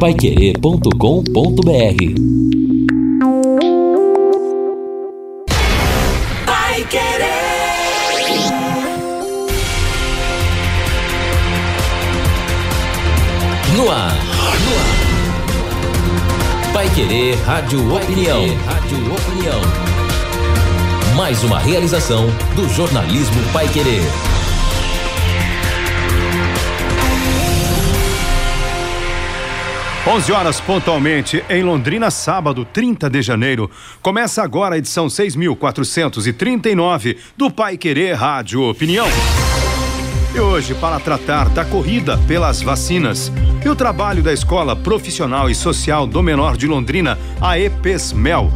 paiquerê.com.br querer. No ar. No ar. Pai Querer Rádio Opinião. Rádio Opinião. Mais uma realização do jornalismo Pai Querer. Onze horas pontualmente em Londrina, sábado, 30 de janeiro. Começa agora a edição 6.439 do Pai Querer Rádio Opinião. E hoje, para tratar da corrida pelas vacinas e o trabalho da Escola Profissional e Social do Menor de Londrina, a EPESMEL.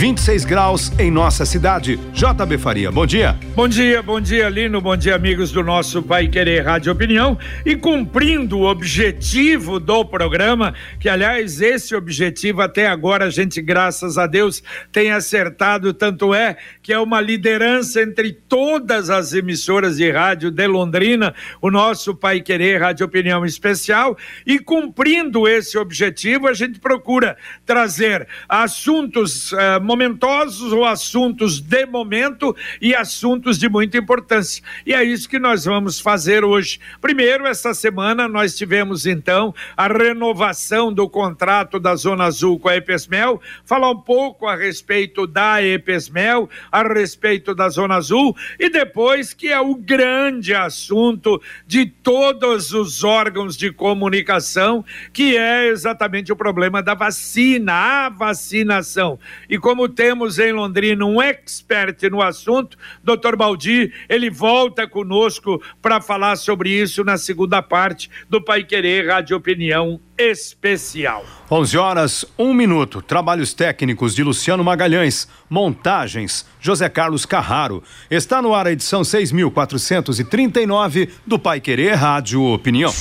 26 graus em nossa cidade. JB Faria, bom dia. Bom dia, bom dia, Lino. Bom dia, amigos do nosso Pai Querer Rádio Opinião. E cumprindo o objetivo do programa, que aliás, esse objetivo até agora a gente, graças a Deus, tem acertado. Tanto é que é uma liderança entre todas as emissoras de rádio de Londrina, o nosso Pai Querer Rádio Opinião Especial. E cumprindo esse objetivo, a gente procura trazer assuntos. Uh, momentosos ou assuntos de momento e assuntos de muita importância. E é isso que nós vamos fazer hoje. Primeiro, esta semana nós tivemos então a renovação do contrato da Zona Azul com a Epesmel, falar um pouco a respeito da Epesmel, a respeito da Zona Azul e depois que é o grande assunto de todos os órgãos de comunicação, que é exatamente o problema da vacina, a vacinação. E como temos em Londrina um expert no assunto, Dr. Baldi, ele volta conosco para falar sobre isso na segunda parte do Pai Querer Rádio Opinião Especial. 11 horas, um minuto. Trabalhos técnicos de Luciano Magalhães. Montagens, José Carlos Carraro. Está no ar a edição 6.439 do Pai Querer Rádio Opinião.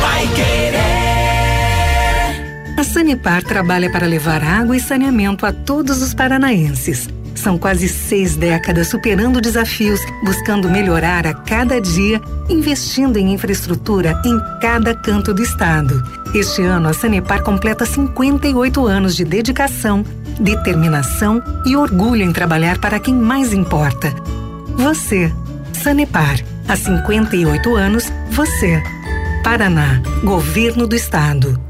Vai querer. Sanepar trabalha para levar água e saneamento a todos os paranaenses. São quase seis décadas superando desafios, buscando melhorar a cada dia, investindo em infraestrutura em cada canto do estado. Este ano, a Sanepar completa 58 anos de dedicação, determinação e orgulho em trabalhar para quem mais importa. Você. Sanepar. Há 58 anos, você. Paraná. Governo do Estado.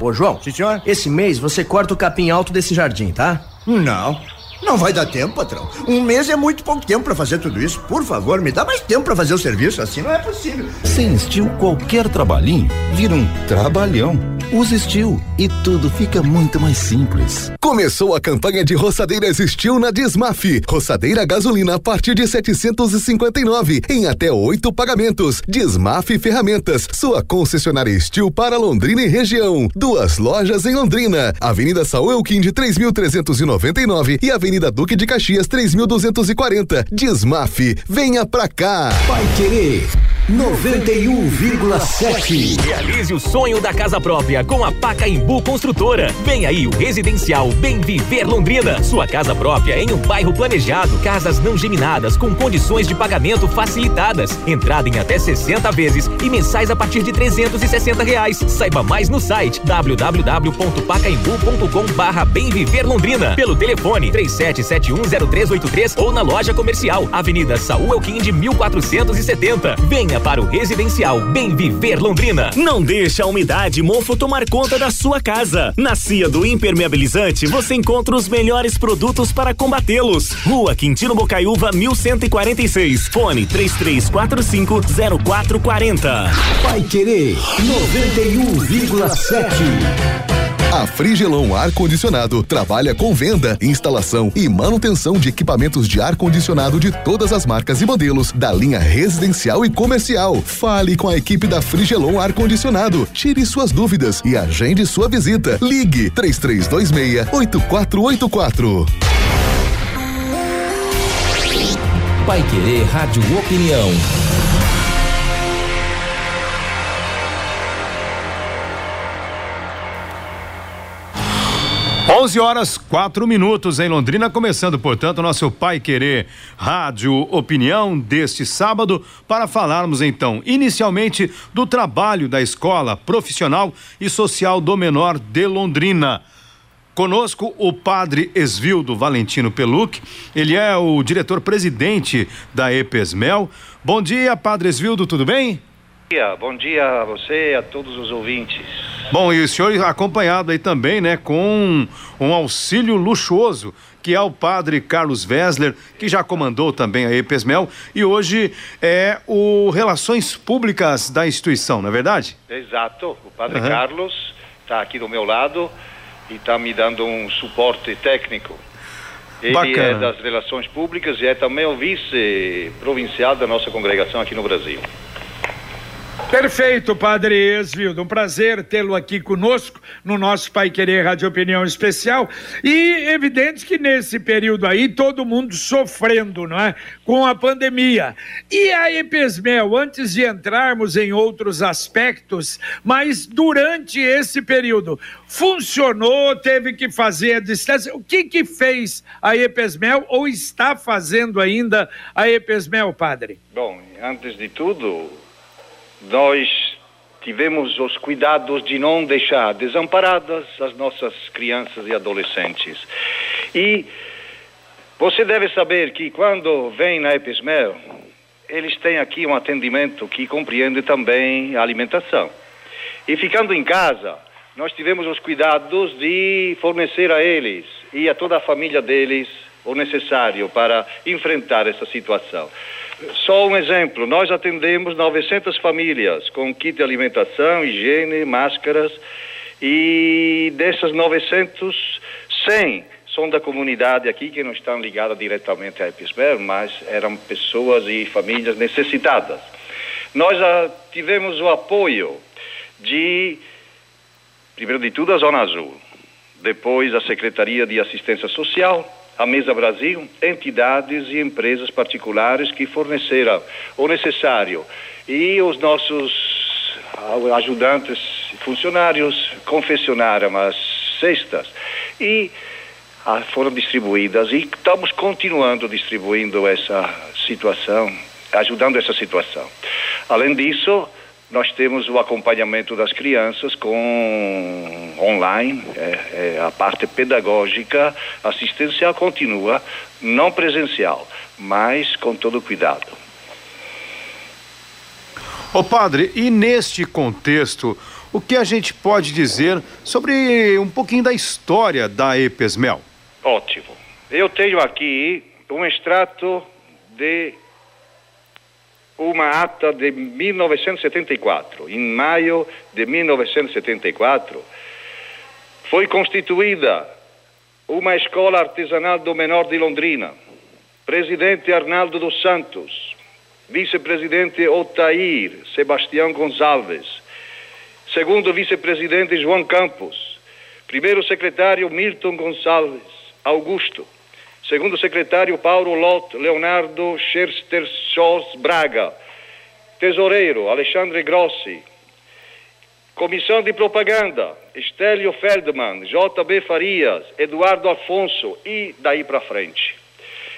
Ô, João. Sim, senhor. Esse mês você corta o capim alto desse jardim, tá? Não. Não vai dar tempo, patrão. Um mês é muito pouco tempo para fazer tudo isso. Por favor, me dá mais tempo para fazer o serviço. Assim não é possível. Sem Steel, qualquer trabalhinho vira um trabalhão. Use Steel e tudo fica muito mais simples. Começou a campanha de roçadeiras Steel na Dismaf. Roçadeira gasolina a partir de 759 em até oito pagamentos. Dismaf Ferramentas, sua concessionária Steel para Londrina e região. Duas lojas em Londrina. Avenida Saúl Elquim de 3.399 e Avenida Duque de Caxias 3.240. Dismaf, venha pra cá. Vai querer 91,7. Realize o sonho da casa própria com a Pacaembu Construtora. Vem aí o residencial Bem Viver Londrina. Sua casa própria em um bairro planejado. Casas não geminadas com condições de pagamento facilitadas. Entrada em até 60 vezes e mensais a partir de 360 reais. Saiba mais no site www.pacaembu.com barra Bem Viver Londrina. Pelo telefone 37710383 ou na loja comercial Avenida Saúl Elquim de 1470. Venha para o residencial Bem Viver Londrina. Não deixa a umidade mofo tomar conta da sua casa. Na Cia do Impermeabilizante você encontra os melhores produtos para combatê-los. Rua Quintino Bocaiúva 1146. Fone 3345 0440. Vai querer 91,7. A Frigelon Ar Condicionado trabalha com venda, instalação e manutenção de equipamentos de ar condicionado de todas as marcas e modelos da linha residencial e comercial. Fale com a equipe da Frigelon Ar Condicionado. Tire suas dúvidas e agende sua visita. Ligue 3326 8484. Pai Querer Rádio Opinião. 11 11 horas 4 minutos em Londrina, começando, portanto, nosso Pai Querer Rádio Opinião deste sábado, para falarmos então, inicialmente, do trabalho da Escola Profissional e Social do Menor de Londrina. Conosco o padre Esvildo Valentino Peluc, ele é o diretor-presidente da EPESMEL. Bom dia, padre Esvildo, tudo bem? Bom dia a você e a todos os ouvintes. Bom, e o senhor acompanhado aí também, né, com um auxílio luxuoso, que é o padre Carlos Wessler, que já comandou também a EPESMEL e hoje é o Relações Públicas da instituição, não é verdade? Exato, o padre uhum. Carlos está aqui do meu lado e está me dando um suporte técnico. Ele é Bacana. é das relações públicas e é também o vice-provincial da nossa congregação aqui no Brasil. Perfeito, Padre Esvildo. Um prazer tê-lo aqui conosco no nosso Pai Querer Rádio Opinião Especial. E evidente que nesse período aí todo mundo sofrendo, não é? Com a pandemia. E a EPESMEL, antes de entrarmos em outros aspectos, mas durante esse período, funcionou, teve que fazer a distância. O que que fez a EPESMEL ou está fazendo ainda a EPESMEL, Padre? Bom, antes de tudo nós tivemos os cuidados de não deixar desamparadas as nossas crianças e adolescentes. E você deve saber que quando vem na Epismel, eles têm aqui um atendimento que compreende também a alimentação. E ficando em casa, nós tivemos os cuidados de fornecer a eles e a toda a família deles o necessário para enfrentar essa situação. Só um exemplo, nós atendemos 900 famílias com kit de alimentação, higiene, máscaras e dessas 900, 100 são da comunidade aqui que não estão ligadas diretamente à Epismer, mas eram pessoas e famílias necessitadas. Nós ah, tivemos o apoio de, primeiro de tudo, a Zona Azul, depois a Secretaria de Assistência Social, a Mesa Brasil, entidades e empresas particulares que forneceram o necessário. E os nossos ajudantes, funcionários, confeccionaram as cestas e ah, foram distribuídas. E estamos continuando distribuindo essa situação, ajudando essa situação. Além disso, nós temos o acompanhamento das crianças com online, é, é, a parte pedagógica, assistencial continua, não presencial, mas com todo cuidado. Ô padre, e neste contexto, o que a gente pode dizer sobre um pouquinho da história da EPESMEL? Ótimo. Eu tenho aqui um extrato de uma ata de 1974. Em maio de 1974, foi constituída uma escola artesanal do menor de Londrina. Presidente Arnaldo dos Santos, vice-presidente Otair Sebastião Gonçalves, segundo vice-presidente João Campos, primeiro secretário Milton Gonçalves Augusto, Segundo secretário Paulo Lot Leonardo Schersterschos Braga. Tesoureiro Alexandre Grossi. Comissão de Propaganda Estélio Feldman, JB Farias, Eduardo Afonso e daí para frente.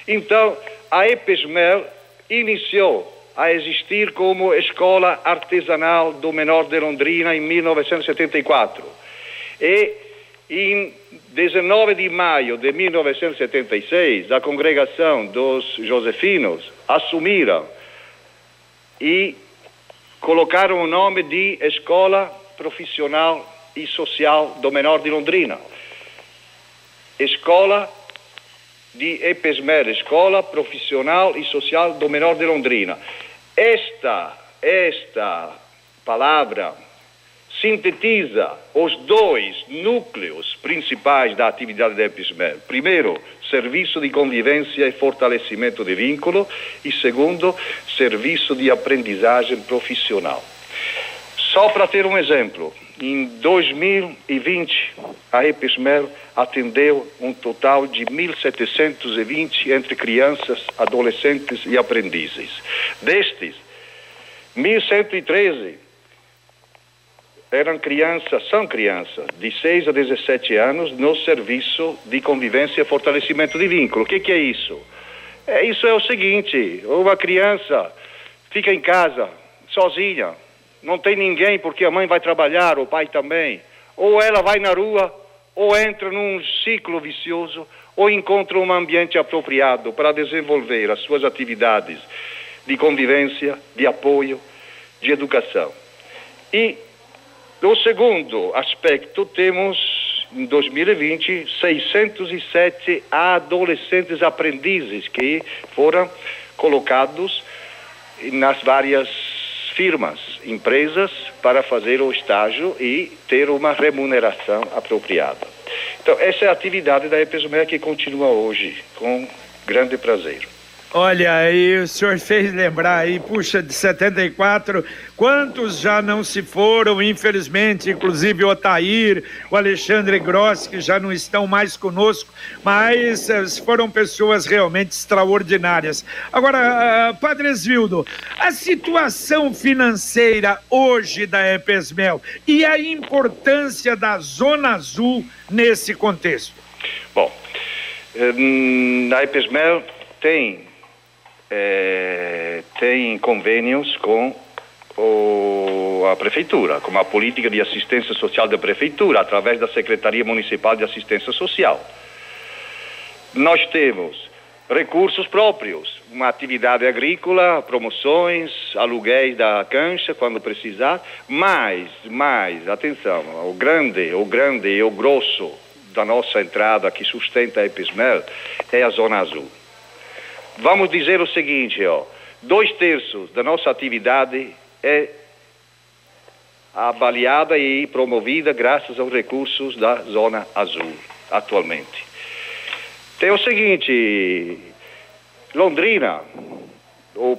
Então, a EPESMEL iniciou a existir como escola artesanal do menor de Londrina em 1974. E em 19 de maio de 1976, a congregação dos Josefinos assumiram e colocaram o nome de Escola Profissional e Social do Menor de Londrina. Escola de EPESMER, Escola Profissional e Social do Menor de Londrina. Esta, esta palavra sintetiza os dois núcleos principais da atividade da EPSMER. Primeiro, serviço de convivência e fortalecimento de vínculo e segundo, serviço de aprendizagem profissional. Só para ter um exemplo, em 2020, a EPSMER atendeu um total de 1.720 entre crianças, adolescentes e aprendizes. Destes, 1.113 eram crianças, são crianças, de 6 a 17 anos, no serviço de convivência e fortalecimento de vínculo. O que, que é isso? É, isso é o seguinte: uma criança fica em casa, sozinha, não tem ninguém porque a mãe vai trabalhar, o pai também. Ou ela vai na rua, ou entra num ciclo vicioso, ou encontra um ambiente apropriado para desenvolver as suas atividades de convivência, de apoio, de educação. E no segundo aspecto, temos em 2020 607 adolescentes aprendizes que foram colocados nas várias firmas, empresas, para fazer o estágio e ter uma remuneração apropriada. Então, essa é a atividade da EPSMER que continua hoje, com grande prazer. Olha aí, o senhor fez lembrar aí, puxa, de 74, quantos já não se foram, infelizmente, inclusive o Otair, o Alexandre Gross, que já não estão mais conosco, mas eh, foram pessoas realmente extraordinárias. Agora, uh, Padre Esvildo, a situação financeira hoje da EPESMEL e a importância da Zona Azul nesse contexto? Bom, na EPESMEL tem é, tem convênios com o, a prefeitura, com a política de assistência social da prefeitura, através da Secretaria Municipal de Assistência Social. Nós temos recursos próprios, uma atividade agrícola, promoções, aluguéis da cancha quando precisar, mas, mais, atenção, o grande, o grande e o grosso da nossa entrada que sustenta a Epismel é a Zona Azul. Vamos dizer o seguinte, ó, dois terços da nossa atividade é avaliada e promovida graças aos recursos da Zona Azul, atualmente. Tem o seguinte, Londrina, o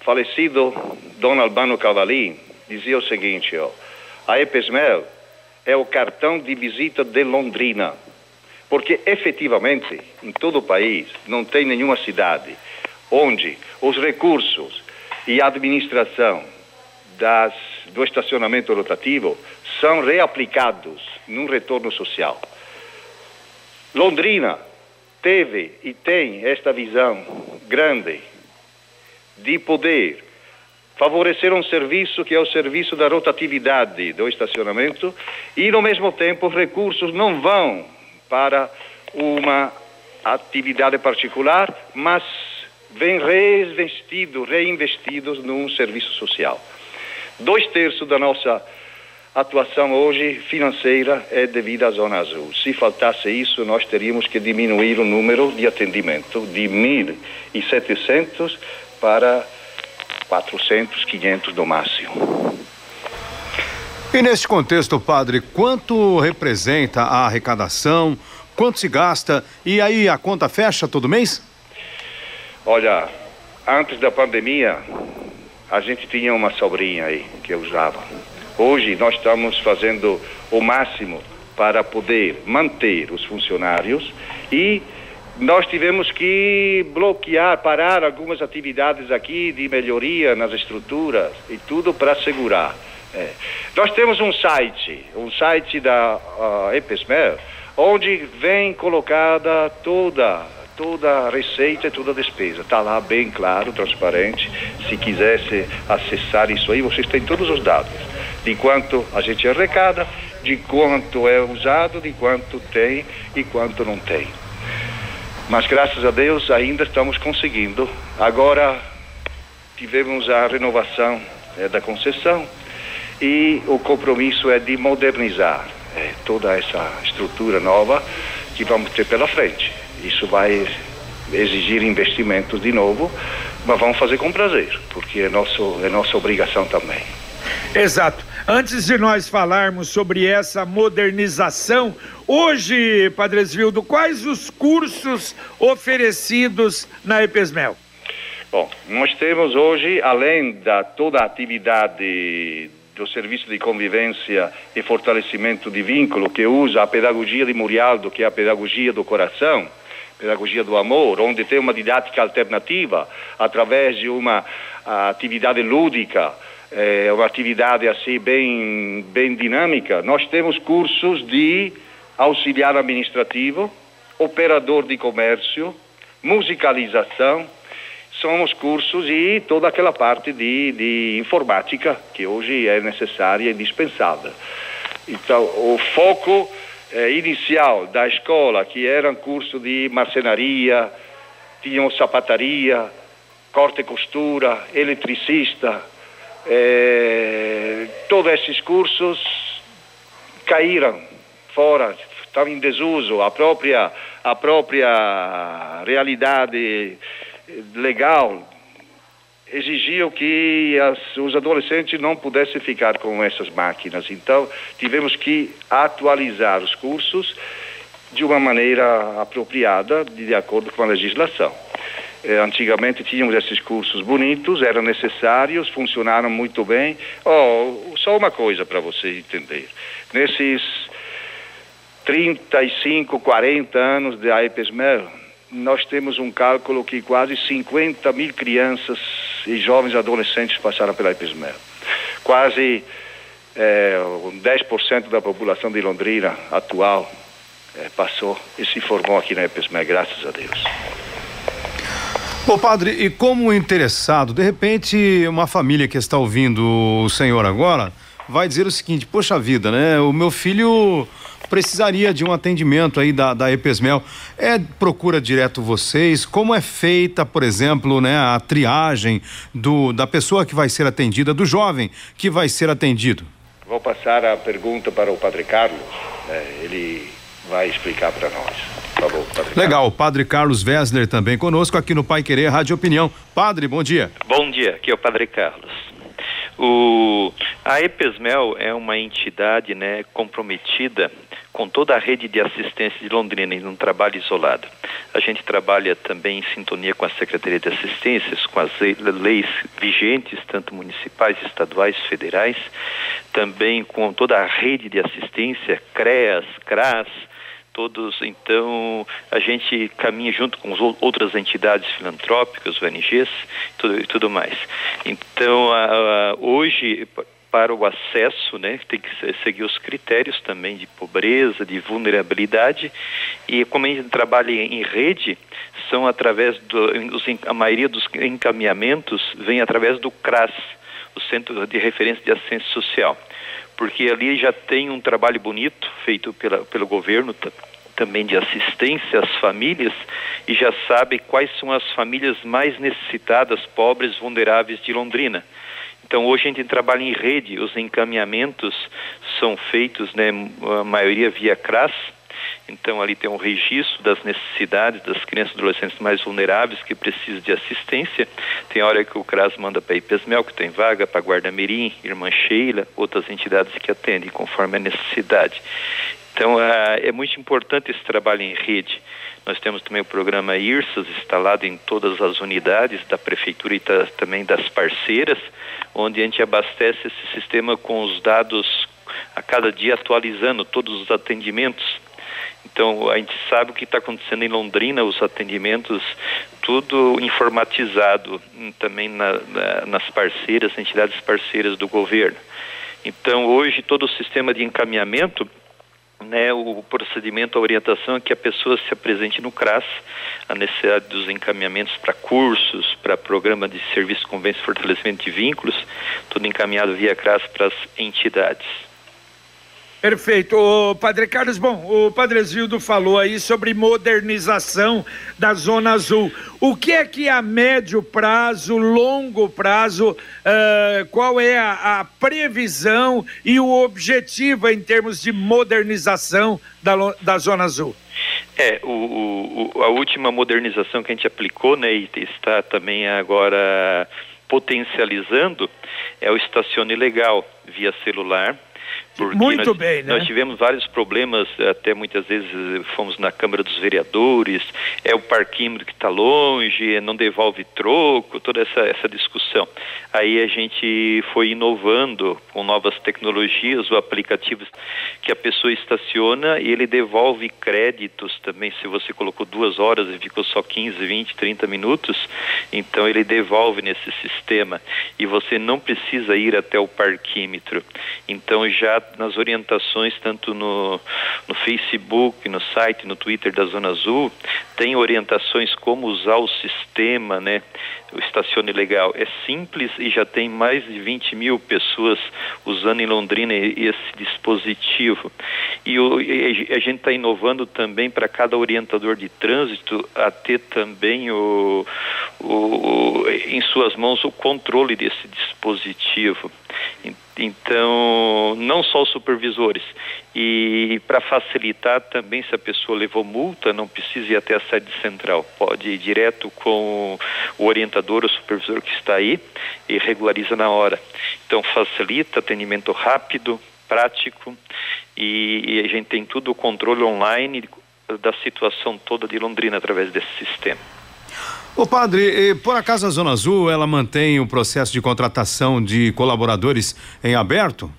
falecido Dom Albano Cavalim dizia o seguinte, ó, a EPESMEL é o cartão de visita de Londrina. Porque efetivamente, em todo o país, não tem nenhuma cidade onde os recursos e a administração das, do estacionamento rotativo são reaplicados num retorno social. Londrina teve e tem esta visão grande de poder favorecer um serviço que é o serviço da rotatividade do estacionamento e, no mesmo tempo, os recursos não vão para uma atividade particular, mas vem reinvestido, reinvestidos num serviço social. Dois terços da nossa atuação hoje financeira é devida à Zona Azul. Se faltasse isso, nós teríamos que diminuir o número de atendimento de 1.700 para 400, 500 no máximo. E neste contexto, padre, quanto representa a arrecadação? Quanto se gasta? E aí a conta fecha todo mês? Olha, antes da pandemia, a gente tinha uma sobrinha aí que eu usava. Hoje nós estamos fazendo o máximo para poder manter os funcionários e nós tivemos que bloquear, parar algumas atividades aqui de melhoria nas estruturas e tudo para segurar. É. Nós temos um site, um site da uh, onde vem colocada toda toda a receita e toda a despesa. Está lá bem claro, transparente. Se quisesse acessar isso aí, vocês têm todos os dados de quanto a gente arrecada, de quanto é usado, de quanto tem e quanto não tem. Mas graças a Deus ainda estamos conseguindo. Agora tivemos a renovação é, da concessão e o compromisso é de modernizar é, toda essa estrutura nova que vamos ter pela frente. Isso vai exigir investimentos de novo, mas vamos fazer com prazer, porque é, nosso, é nossa obrigação também. Exato. Antes de nós falarmos sobre essa modernização, hoje, Padre Esvildo, quais os cursos oferecidos na EPESMEL? Bom, nós temos hoje, além da toda a atividade do Serviço de Convivência e Fortalecimento de Vínculo, que usa a pedagogia de Murialdo, que é a pedagogia do coração, pedagogia do amor, onde tem uma didática alternativa através de uma atividade lúdica é uma atividade assim bem, bem dinâmica. Nós temos cursos de auxiliar administrativo, operador de comércio, musicalização, são os cursos e toda aquela parte de, de informática que hoje é necessária e indispensável. Então, o foco eh, inicial da escola, que era um curso de marcenaria, tinham sapataria, corte e costura, eletricista, eh, todos esses cursos caíram fora, estavam em desuso. A própria, a própria realidade legal exigiam que as, os adolescentes não pudessem ficar com essas máquinas. Então, tivemos que atualizar os cursos de uma maneira apropriada, de acordo com a legislação. Eh, antigamente tínhamos esses cursos bonitos, eram necessários, funcionaram muito bem. Oh, só uma coisa para você entender. Nesses 35, 40 anos de AEPESMEL, nós temos um cálculo que quase 50 mil crianças e jovens adolescentes passaram pela EPISMEL. Quase é, 10% da população de Londrina atual é, passou e se formou aqui na EPISMEL, graças a Deus. Ô padre, e como interessado, de repente uma família que está ouvindo o senhor agora vai dizer o seguinte, poxa vida, né? O meu filho precisaria de um atendimento aí da, da EPESMEL. É procura direto vocês? Como é feita, por exemplo, né, a triagem do, da pessoa que vai ser atendida, do jovem que vai ser atendido? Vou passar a pergunta para o Padre Carlos. Né, ele vai explicar para nós. Por favor, Padre Legal, Padre Carlos Wessler também conosco aqui no Pai Querer Rádio Opinião. Padre, bom dia. Bom dia, aqui é o Padre Carlos. O, a EPESMEL é uma entidade né, comprometida com toda a rede de assistência de Londrina em um trabalho isolado. A gente trabalha também em sintonia com a Secretaria de Assistências, com as leis vigentes, tanto municipais, estaduais, federais, também com toda a rede de assistência, CREAS, CRAS, todos, então, a gente caminha junto com outras entidades filantrópicas, ONGs tudo, e tudo mais. Então, hoje, para o acesso, né, tem que seguir os critérios também de pobreza, de vulnerabilidade, e como a gente trabalha em rede, são através do, a maioria dos encaminhamentos vem através do CRAS, o Centro de Referência de Assistência Social porque ali já tem um trabalho bonito feito pela, pelo governo também de assistência às famílias e já sabe quais são as famílias mais necessitadas, pobres, vulneráveis de Londrina. Então hoje a gente trabalha em rede, os encaminhamentos são feitos, né, a maioria via CRAS, então ali tem um registro das necessidades das crianças e adolescentes mais vulneráveis que precisam de assistência. Tem hora que o CRAS manda para IPESMEL, que tem vaga para Guarda-Mirim, Irmã Sheila, outras entidades que atendem conforme a necessidade. Então é muito importante esse trabalho em rede. Nós temos também o programa IRSAS instalado em todas as unidades da prefeitura e também das parceiras, onde a gente abastece esse sistema com os dados a cada dia atualizando todos os atendimentos então, a gente sabe o que está acontecendo em Londrina, os atendimentos, tudo informatizado hum, também na, na, nas parceiras, entidades parceiras do governo. Então, hoje, todo o sistema de encaminhamento, né, o procedimento, a orientação é que a pessoa se apresente no CRAS, a necessidade dos encaminhamentos para cursos, para programa de serviço, convêncio e fortalecimento de vínculos, tudo encaminhado via CRAS para as entidades. Perfeito. O Padre Carlos, bom, o Padre Zildo falou aí sobre modernização da Zona Azul. O que é que a médio prazo, longo prazo, uh, qual é a, a, previsão e o objetivo em termos de modernização da, da Zona Azul? É, o, o, a última modernização que a gente aplicou, né, e está também agora potencializando, é o estacione legal via celular Muito nós, bem, né? Nós tivemos vários problemas, até muitas vezes fomos na Câmara dos Vereadores, é o parquímetro que está longe, não devolve troco, toda essa, essa discussão. Aí a gente foi inovando com novas tecnologias, o aplicativo que a pessoa estaciona e ele devolve créditos também. Se você colocou duas horas e ficou só 15, 20, 30 minutos, então ele devolve nesse sistema e você não precisa ir até o parquímetro. Então já nas orientações, tanto no, no Facebook, no site, no Twitter da Zona Azul, tem orientações como usar o sistema, né? O Estacione Legal. É simples e já tem mais de 20 mil pessoas usando em Londrina esse dispositivo. E, o, e a gente está inovando também para cada orientador de trânsito a ter também o, o, em suas mãos o controle desse dispositivo. Então, não só os supervisores. E para facilitar também, se a pessoa levou multa, não precisa ir até a sede central. Pode ir direto com o orientador ou supervisor que está aí e regulariza na hora. Então, facilita atendimento rápido, prático e, e a gente tem tudo o controle online da situação toda de Londrina através desse sistema. Ô padre, por acaso a Zona Azul ela mantém o processo de contratação de colaboradores em aberto?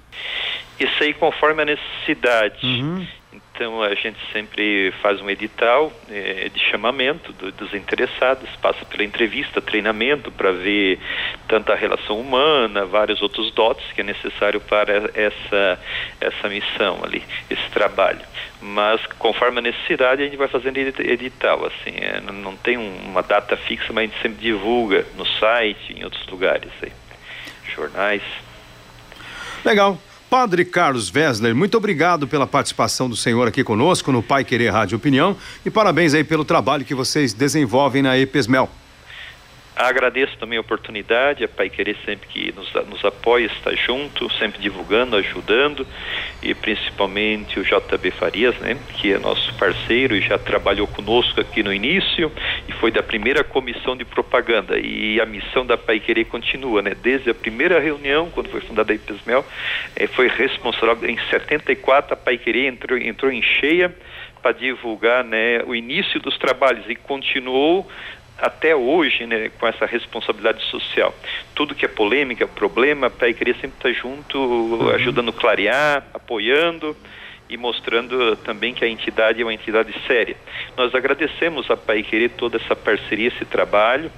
Isso aí conforme a necessidade. Uhum. Então a gente sempre faz um edital eh, de chamamento do, dos interessados, passa pela entrevista, treinamento para ver tanta relação humana, vários outros dotes que é necessário para essa essa missão ali, esse trabalho. Mas conforme a necessidade a gente vai fazendo edital, assim, é, não tem uma data fixa, mas a gente sempre divulga no site, em outros lugares aí, jornais. Legal. Padre Carlos Wessler, muito obrigado pela participação do senhor aqui conosco no Pai Querer Rádio Opinião e parabéns aí pelo trabalho que vocês desenvolvem na EPESMEL. Agradeço também a oportunidade, a Pai Querer sempre que nos, nos apoia, está junto, sempre divulgando, ajudando, e principalmente o JB Farias, né, que é nosso parceiro e já trabalhou conosco aqui no início e foi da primeira comissão de propaganda. E a missão da Pai Querer continua, né? Desde a primeira reunião, quando foi fundada a IPESMEL, eh, foi responsável, em 74 a Pai Querer entrou, entrou em cheia para divulgar né, o início dos trabalhos e continuou até hoje, né, com essa responsabilidade social. Tudo que é polêmica, problema, a Pai Querer sempre estar tá junto, uhum. ajudando a clarear, apoiando e mostrando também que a entidade é uma entidade séria. Nós agradecemos a Pai Querer toda essa parceria, esse trabalho,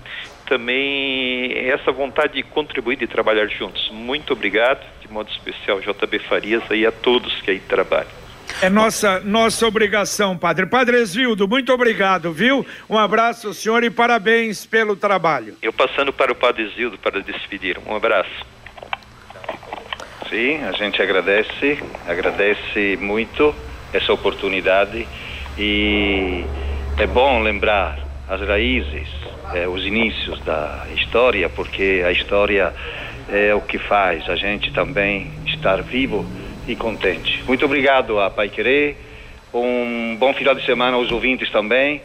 também essa vontade de contribuir, de trabalhar juntos. Muito obrigado, de modo especial, JB Farias e a todos que aí trabalham. É nossa, nossa obrigação, Padre. Padre Esvildo, muito obrigado, viu? Um abraço ao senhor e parabéns pelo trabalho. Eu passando para o Padre Esvildo para despedir. Um abraço. Sim, a gente agradece, agradece muito essa oportunidade e é bom lembrar as raízes, é, os inícios da história, porque a história é o que faz a gente também estar vivo e contente. Muito obrigado a Pai Querer, um bom final de semana aos ouvintes também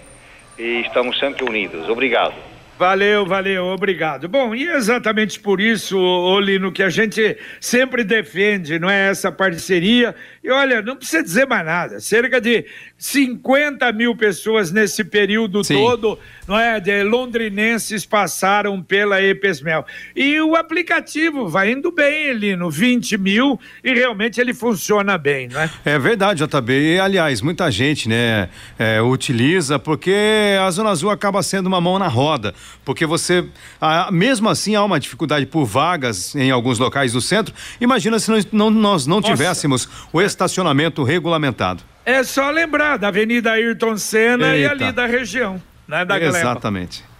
e estamos sempre unidos. Obrigado. Valeu, valeu, obrigado. Bom, e exatamente por isso, Olino, que a gente sempre defende, não é essa parceria. E olha, não precisa dizer mais nada. Cerca de 50 mil pessoas nesse período Sim. todo, não é? De londrinenses passaram pela EPESMEL. E o aplicativo vai indo bem ali no 20 mil e realmente ele funciona bem, não é? É verdade, JB. E, aliás, muita gente, né, é, utiliza porque a Zona Azul acaba sendo uma mão na roda. Porque você, ah, mesmo assim, há uma dificuldade por vagas em alguns locais do centro. Imagina se nós não, nós não tivéssemos o estacionamento regulamentado. É só lembrar da Avenida Ayrton Senna Eita. e ali da região, né, da Exatamente. Gleba.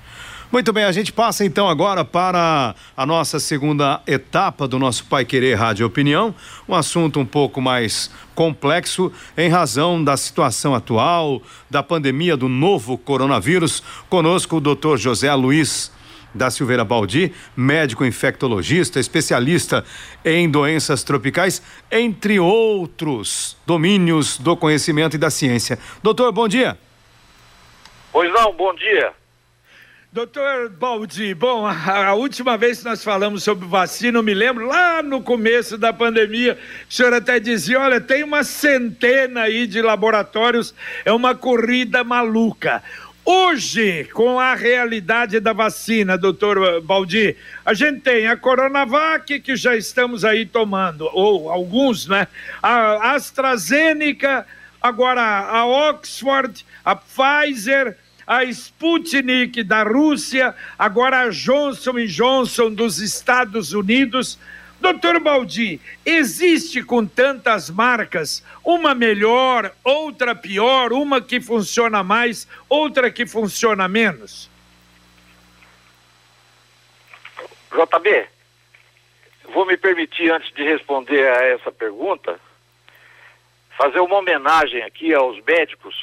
Muito bem, a gente passa então agora para a nossa segunda etapa do nosso Pai Querer Rádio Opinião, um assunto um pouco mais complexo em razão da situação atual, da pandemia do novo coronavírus. Conosco o doutor José Luiz da Silveira Baldi, médico infectologista, especialista em doenças tropicais, entre outros domínios do conhecimento e da ciência. Doutor, bom dia. Pois não, bom dia. Doutor Baldi, bom, a, a, última vez que nós falamos sobre vacina, eu me lembro lá no começo da pandemia, o senhor até dizia: olha, tem uma centena aí de laboratórios, é uma corrida maluca. Hoje, com a realidade da vacina, doutor Baldi, a gente tem a Coronavac, que já estamos aí tomando, ou alguns, né? A AstraZeneca, agora a Oxford, a Pfizer a Sputnik da Rússia, agora a Johnson Johnson dos Estados Unidos. Doutor Baldi, existe com tantas marcas uma melhor, outra pior, uma que funciona mais, outra que funciona menos? JB, vou me permitir, antes de responder a essa pergunta, fazer uma homenagem aqui aos médicos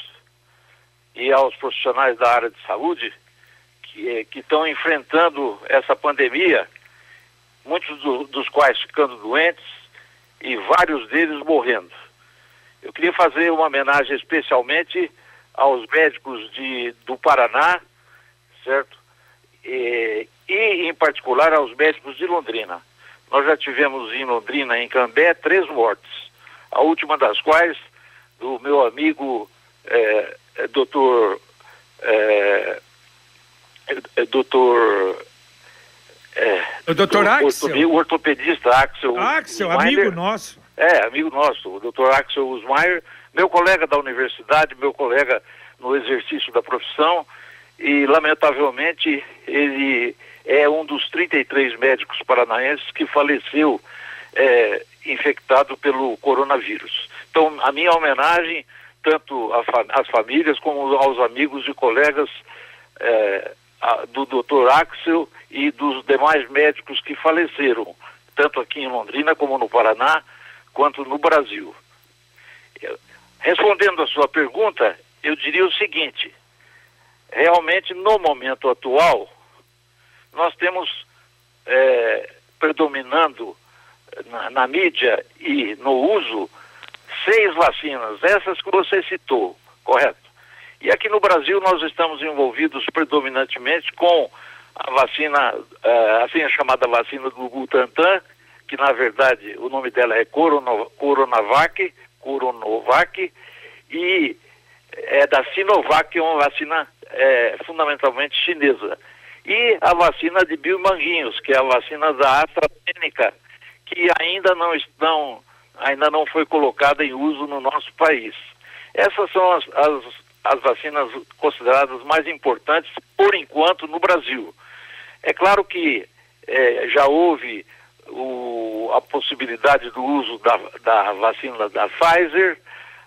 e aos profissionais da área de saúde que, estão enfrentando essa pandemia, muitos do, dos quais ficando doentes e vários deles morrendo. Eu queria fazer uma homenagem especialmente aos médicos de, do Paraná, certo? E, e, em particular, aos médicos de Londrina. Nós já tivemos em Londrina, em Cambé, três mortes, a última das quais do meu amigo é, é, doutor. É, doutor. O doutor Axel? O ortopedista Axel. Axel, amigo nosso. É, amigo nosso, o doutor Axel Usmaier, meu colega da universidade, meu colega no exercício da profissão, e lamentavelmente ele é um dos 33 médicos paranaenses que faleceu é, infectado pelo coronavírus. Então, a minha homenagem tanto às famílias como aos amigos e colegas é, a, do Dr. Axel e dos demais médicos que faleceram, tanto aqui em Londrina como no Paraná, quanto no Brasil. Respondendo à sua pergunta, eu diria o seguinte: realmente, no momento atual, nós temos é, predominando na, na mídia e no uso seis vacinas, essas que você citou, correto? E aqui no Brasil nós estamos envolvidos predominantemente com a vacina, uh, assim a chamada vacina do Butantan, que na verdade o nome dela é Coronavac, Coronovac, e é da Sinovac, uma vacina é, fundamentalmente chinesa. E a vacina de Biomanguinhos, que é a vacina da AstraZeneca, que ainda não estão ainda não foi colocada em uso no nosso país. Essas são as, as, as vacinas consideradas mais importantes, por enquanto, no Brasil. É claro que é, já houve o, a possibilidade do uso da, da vacina da Pfizer,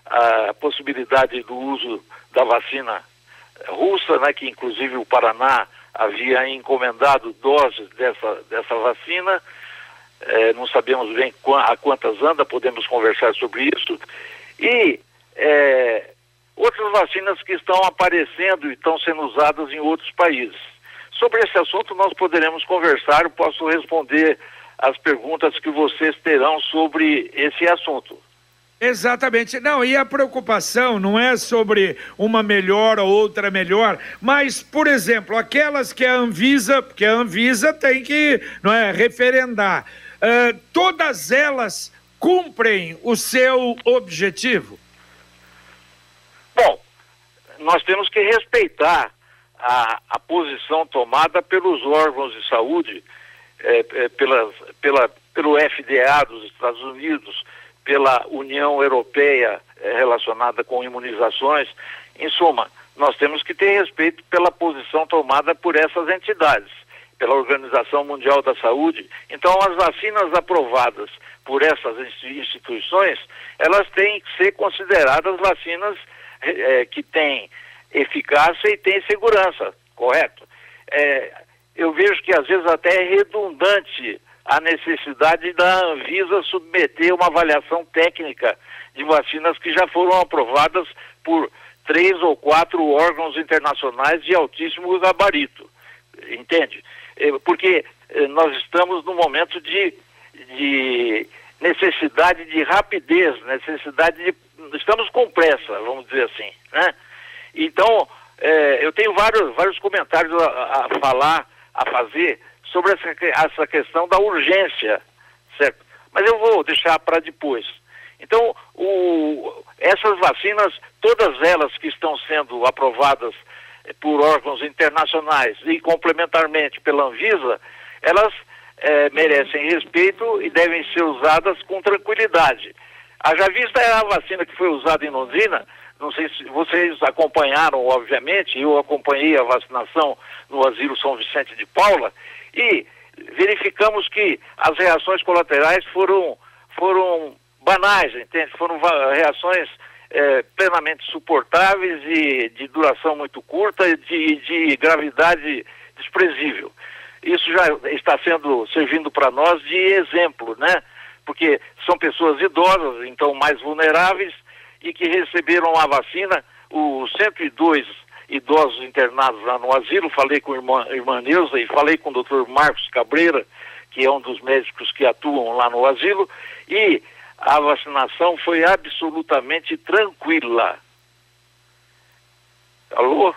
a possibilidade do uso da vacina russa, né, que inclusive o Paraná havia encomendado doses dessa, dessa vacina, é, não sabemos bem a quantas anda, podemos conversar sobre isso. E é, outras vacinas que estão aparecendo e estão sendo usadas em outros países. Sobre esse assunto nós poderemos conversar, eu posso responder as perguntas que vocês terão sobre esse assunto. Exatamente. Não, e a preocupação não é sobre uma melhor ou outra melhor, mas, por exemplo, aquelas que a Anvisa, porque a Anvisa tem que não é, referendar. Uh, todas elas cumprem o seu objetivo? Nós temos que respeitar a, a posição tomada pelos órgãos de saúde, é, é, pela, pela, pelo FDA dos Estados Unidos, pela União Europeia é, relacionada com imunizações. Em suma, nós temos que ter respeito pela posição tomada por essas entidades pela Organização Mundial da Saúde. Então, as vacinas aprovadas por essas instituições, elas têm que ser consideradas vacinas é, que têm eficácia e têm segurança, correto? É, eu vejo que às vezes até é redundante a necessidade da Anvisa submeter uma avaliação técnica de vacinas que já foram aprovadas por três ou quatro órgãos internacionais de altíssimo gabarito. Entende? É, porque é, nós estamos num momento de, de necessidade de rapidez, necessidade de. Estamos com pressa, vamos dizer assim. Né? Então, é, eu tenho vários, vários comentários a, a falar, a fazer sobre essa, essa questão da urgência, certo? Mas eu vou deixar para depois. Então, o, essas vacinas, todas elas que estão sendo aprovadas eh, por órgãos internacionais e complementarmente pela Anvisa, elas eh, merecem respeito e devem ser usadas com tranquilidade. Haja vista é a vacina que foi usada em Londrina, não sei se vocês acompanharam, obviamente, eu acompanhei a vacinação no Asilo São Vicente de Paula e verificamos que as reações colaterais foram, foram banais, entende? Foram reações é, plenamente suportáveis e de duração muito curta e de, de gravidade desprezível. Isso já está sendo servindo para nós de exemplo, né? Porque são pessoas idosas, então mais vulneráveis e que receberam a vacina. Os 102 idosos internados lá no asilo, falei com a irmã, irmã Neuza e falei com o doutor Marcos Cabreira, que é um dos médicos que atuam lá no asilo, e a vacinação foi absolutamente tranquila. Alô?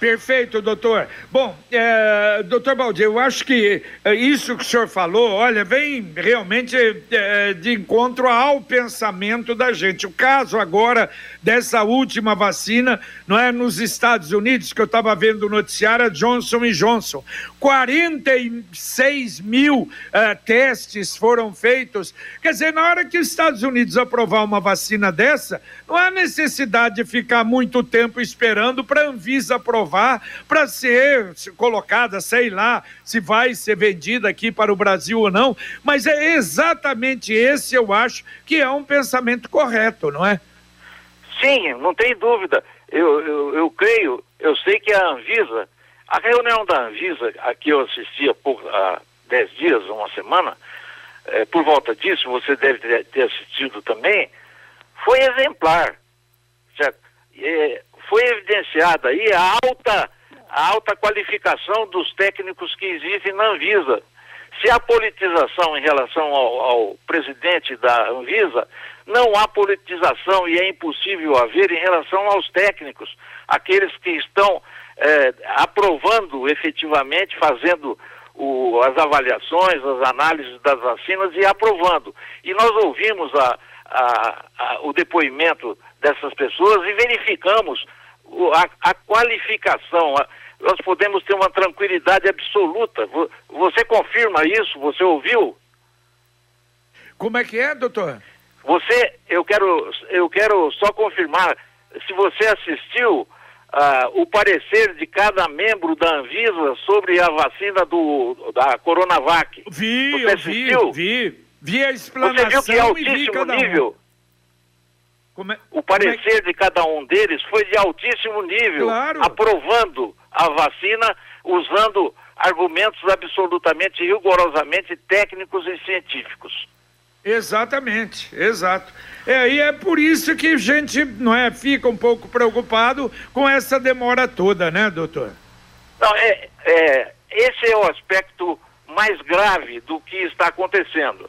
Perfeito, doutor. Bom, é, doutor Baldi, eu acho que é, isso que o senhor falou, olha, vem realmente é, de encontro ao pensamento da gente. O caso agora dessa última vacina, não é nos Estados Unidos, que eu estava vendo o noticiário, a Johnson Johnson. 46 mil uh, testes foram feitos. Quer dizer, na hora que os Estados Unidos aprovar uma vacina dessa, não há necessidade de ficar muito tempo esperando para a Anvisa aprovar, para ser colocada, sei lá, se vai ser vendida aqui para o Brasil ou não. Mas é exatamente esse, eu acho, que é um pensamento correto, não é? Sim, não tem dúvida. Eu, eu, eu creio, eu sei que a Anvisa a reunião da Anvisa, a que eu assisti há, pouco, há dez dias, uma semana, é, por volta disso, você deve ter assistido também, foi exemplar. Certo? É, foi evidenciada aí a alta, a alta qualificação dos técnicos que existem na Anvisa. Se há politização em relação ao, ao, presidente da Anvisa, não há politização e é impossível haver em relação aos técnicos, aqueles que estão é, aprovando efetivamente, fazendo o, as avaliações, as análises das vacinas e aprovando. E nós ouvimos a, a, a, o depoimento dessas pessoas e verificamos o, a, qualificação. nós podemos ter uma tranquilidade absoluta. Você confirma isso? Você ouviu? Como é que é, doutor? Você, eu quero, eu quero só confirmar se você assistiu uh, o parecer de cada membro da Anvisa sobre a vacina do, da Coronavac. Vi, Você assistiu? vi, vi. Vi a explanação Você viu que é altíssimo nível? Um. É, o parecer é... de cada um deles foi de altíssimo nível, claro. aprovando a vacina usando argumentos absolutamente rigorosamente técnicos e científicos. Exatamente, exato. É, e é por isso que a gente não é, fica um pouco preocupado com essa demora toda, né, doutor? Não, é, é, esse é o aspecto mais grave do que está acontecendo,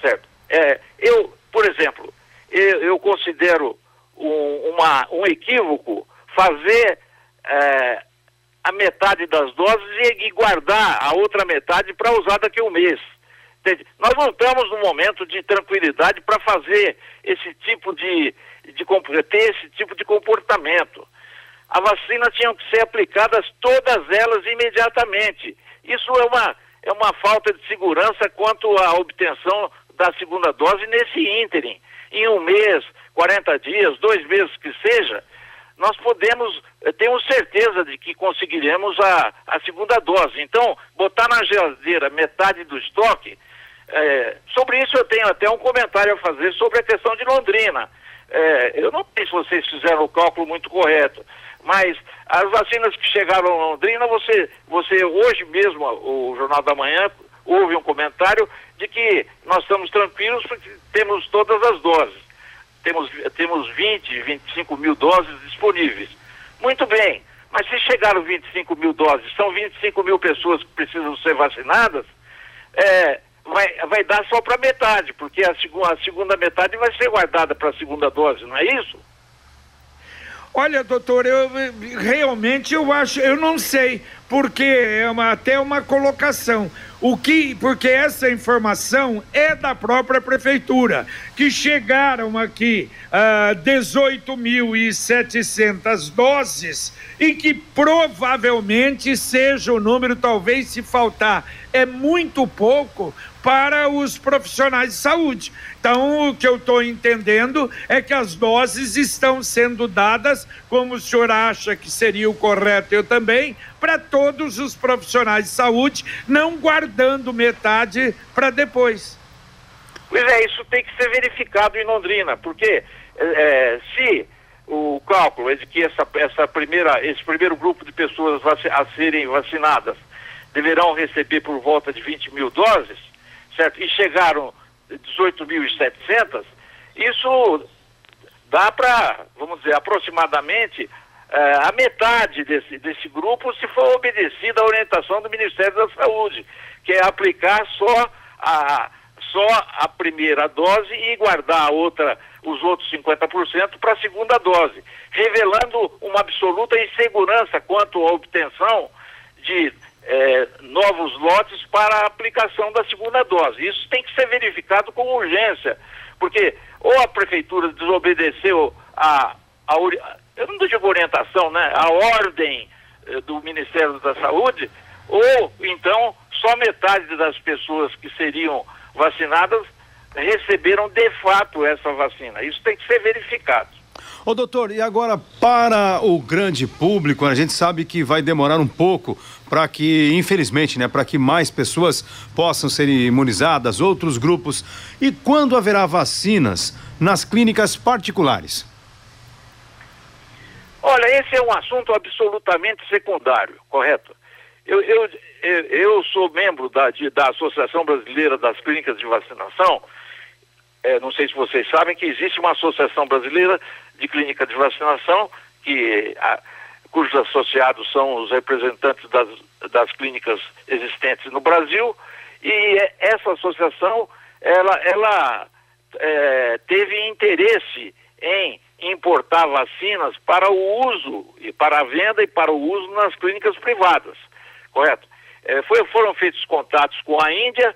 certo? É, eu, por exemplo, eu, eu considero um, uma, um equívoco fazer é, a metade das doses e, e guardar a outra metade para usar daqui a um mês. Entende? Nós não estamos num momento de tranquilidade para fazer esse tipo de, de ter esse tipo de comportamento. A vacina tinha que ser aplicadas todas elas imediatamente. Isso é uma, é uma falta de segurança quanto à obtenção da segunda dose nesse ínterim. Em um mês, 40 dias, dois meses que seja, nós podemos, eh, temos certeza de que conseguiremos a, a segunda dose. Então, botar na geladeira metade do estoque é, sobre isso eu tenho até um comentário a fazer sobre a questão de Londrina. É, eu não sei se vocês fizeram o cálculo muito correto, mas as vacinas que chegaram a Londrina, você, você hoje mesmo, o Jornal da Manhã, houve um comentário de que nós estamos tranquilos porque temos todas as doses. Temos, temos 20, 25 mil doses disponíveis. Muito bem, mas se chegaram 25 mil doses, são 25 mil pessoas que precisam ser vacinadas, é, vai, vai dar só para metade, porque a, a segunda metade vai ser guardada para a segunda dose, não é isso? Olha, doutor, eu realmente eu acho, eu não sei, porque é uma, até uma colocação. O que, porque essa informação é da própria prefeitura, que chegaram aqui uh, 18.700 doses e que provavelmente seja o número, talvez se faltar, é muito pouco para os profissionais de saúde. Então, o que eu estou entendendo é que as doses estão sendo dadas, como o senhor acha que seria o correto, eu também, para todos os profissionais de saúde, não guardando metade para depois. Pois é, isso tem que ser verificado em Londrina, porque é, se o cálculo é de que essa, essa primeira, esse primeiro grupo de pessoas a serem vacinadas deverão receber por volta de 20 mil doses, certo? E chegaram 18.700, isso dá para, vamos dizer, aproximadamente uh, a metade desse, desse grupo se for obedecida a orientação do Ministério da Saúde, que é aplicar só a, só a primeira dose e guardar a outra, os outros 50% para a segunda dose, revelando uma absoluta insegurança quanto à obtenção de é, novos lotes para a aplicação da segunda dose. Isso tem que ser verificado com urgência, porque ou a prefeitura desobedeceu a, a eu não digo orientação, né, a ordem eh, do Ministério da Saúde, ou então só metade das pessoas que seriam vacinadas receberam de fato essa vacina. Isso tem que ser verificado. Ô doutor, e agora para o grande público, a gente sabe que vai demorar um pouco para que, infelizmente, né, para que mais pessoas possam ser imunizadas, outros grupos. E quando haverá vacinas nas clínicas particulares? Olha, esse é um assunto absolutamente secundário, correto? Eu, eu, eu sou membro da, de, da Associação Brasileira das Clínicas de Vacinação. É, não sei se vocês sabem que existe uma associação brasileira de clínica de vacinação que a, cujos associados são os representantes das, das clínicas existentes no Brasil, e essa associação, ela, ela é, teve interesse em importar vacinas para o uso, e para a venda e para o uso nas clínicas privadas, correto? É, foi, foram feitos contatos com a Índia,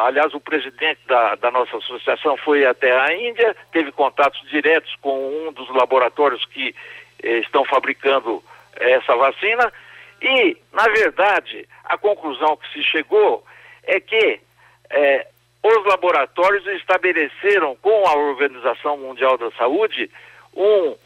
aliás, o presidente da, da nossa associação foi até a Índia, teve contatos diretos com um dos laboratórios que eh, estão fabricando essa vacina e, na verdade, a conclusão que se chegou é que eh, os laboratórios estabeleceram com a Organização Mundial da Saúde um,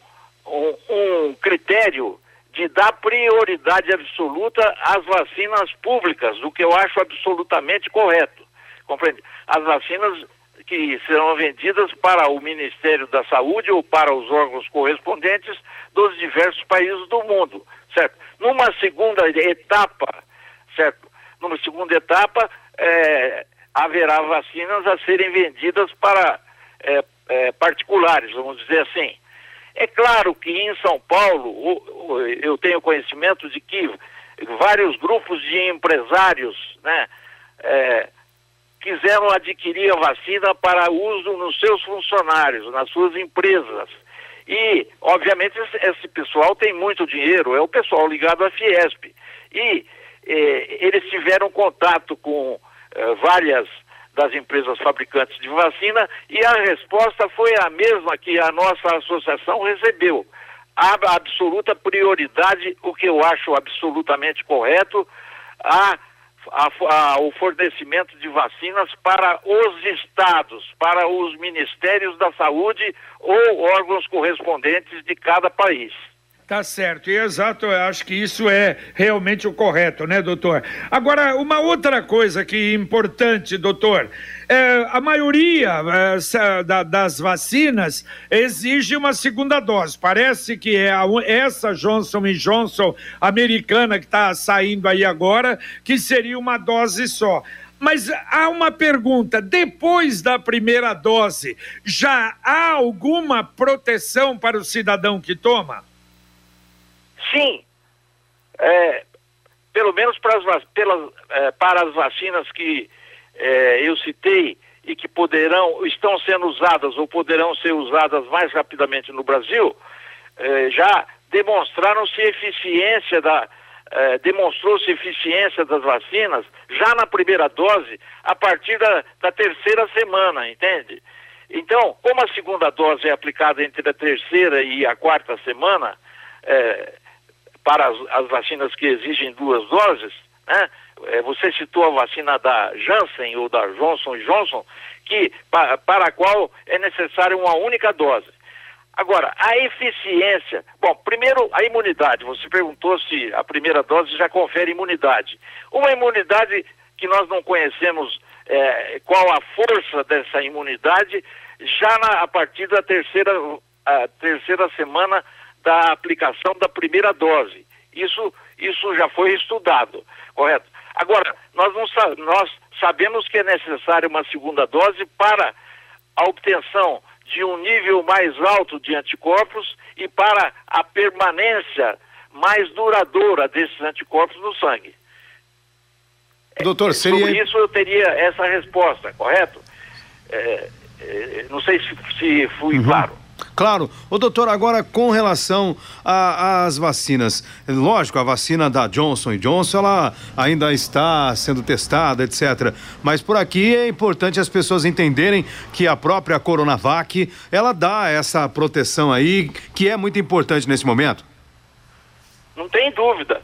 um, um critério de dar prioridade absoluta às vacinas públicas, o que eu acho absolutamente correto. Compreende? As vacinas que serão vendidas para o Ministério da Saúde ou para os órgãos correspondentes dos diversos países do mundo, certo? Numa segunda etapa, certo? Numa segunda etapa, é, haverá vacinas a serem vendidas para é, é, particulares, vamos dizer assim. É claro que em São Paulo, eu tenho conhecimento de que vários grupos de empresários, né, é, quiseram adquirir a vacina para uso nos seus funcionários, nas suas empresas. E, obviamente, esse, pessoal tem muito dinheiro, é o pessoal ligado à Fiesp. E eh, eles tiveram contato com eh, várias das empresas fabricantes de vacina e a resposta foi a mesma que a nossa associação recebeu. A absoluta prioridade, o que eu acho absolutamente correto, a a, a, o fornecimento de vacinas para os estados, para os ministérios da saúde ou órgãos correspondentes de cada país. Tá certo, e exato, eu acho que isso é realmente o correto, né, doutor? Agora, uma outra coisa que é importante, doutor, é, a maioria é, da, das vacinas exige uma segunda dose. Parece que é a, essa Johnson Johnson americana que está saindo aí agora, que seria uma dose só. Mas há uma pergunta: depois da primeira dose, já há alguma proteção para o cidadão que toma? Sim, é, pelo menos para as, pelas, é, para as vacinas que é, eu citei e que poderão, estão sendo usadas ou poderão ser usadas mais rapidamente no Brasil, eh, já demonstraram-se eficiência da eh, demonstrou-se eficiência das vacinas já na primeira dose a partir da, da terceira semana, entende? Então, como a segunda dose é aplicada entre a terceira e a quarta semana, eh, para as, as, vacinas que exigem duas doses, né? Eh, você citou a vacina da Janssen ou da Johnson Johnson, que, pa, para a qual é necessária uma única dose. Agora, a eficiência. Bom, primeiro, a imunidade. Você perguntou se a primeira dose já confere imunidade. Uma imunidade que nós não conhecemos é, qual a força dessa imunidade, já na, a partir da terceira, terceira semana da aplicação da primeira dose. Isso, isso já foi estudado, correto? Agora, nós, não, nós sabemos que é necessária uma segunda dose para a obtenção de um nível mais alto de anticorpos e para a permanência mais duradoura desses anticorpos no sangue. Doutor, seria... Por isso eu teria essa resposta, correto? É, é, não sei se, se fui uhum. claro. Claro. O doutor, agora com relação às vacinas, lógico, a vacina da Johnson Johnson, ela ainda está sendo testada, etc. Mas por aqui é importante as pessoas entenderem que a própria Coronavac, ela dá essa proteção aí, que é muito importante nesse momento. Não tem dúvida.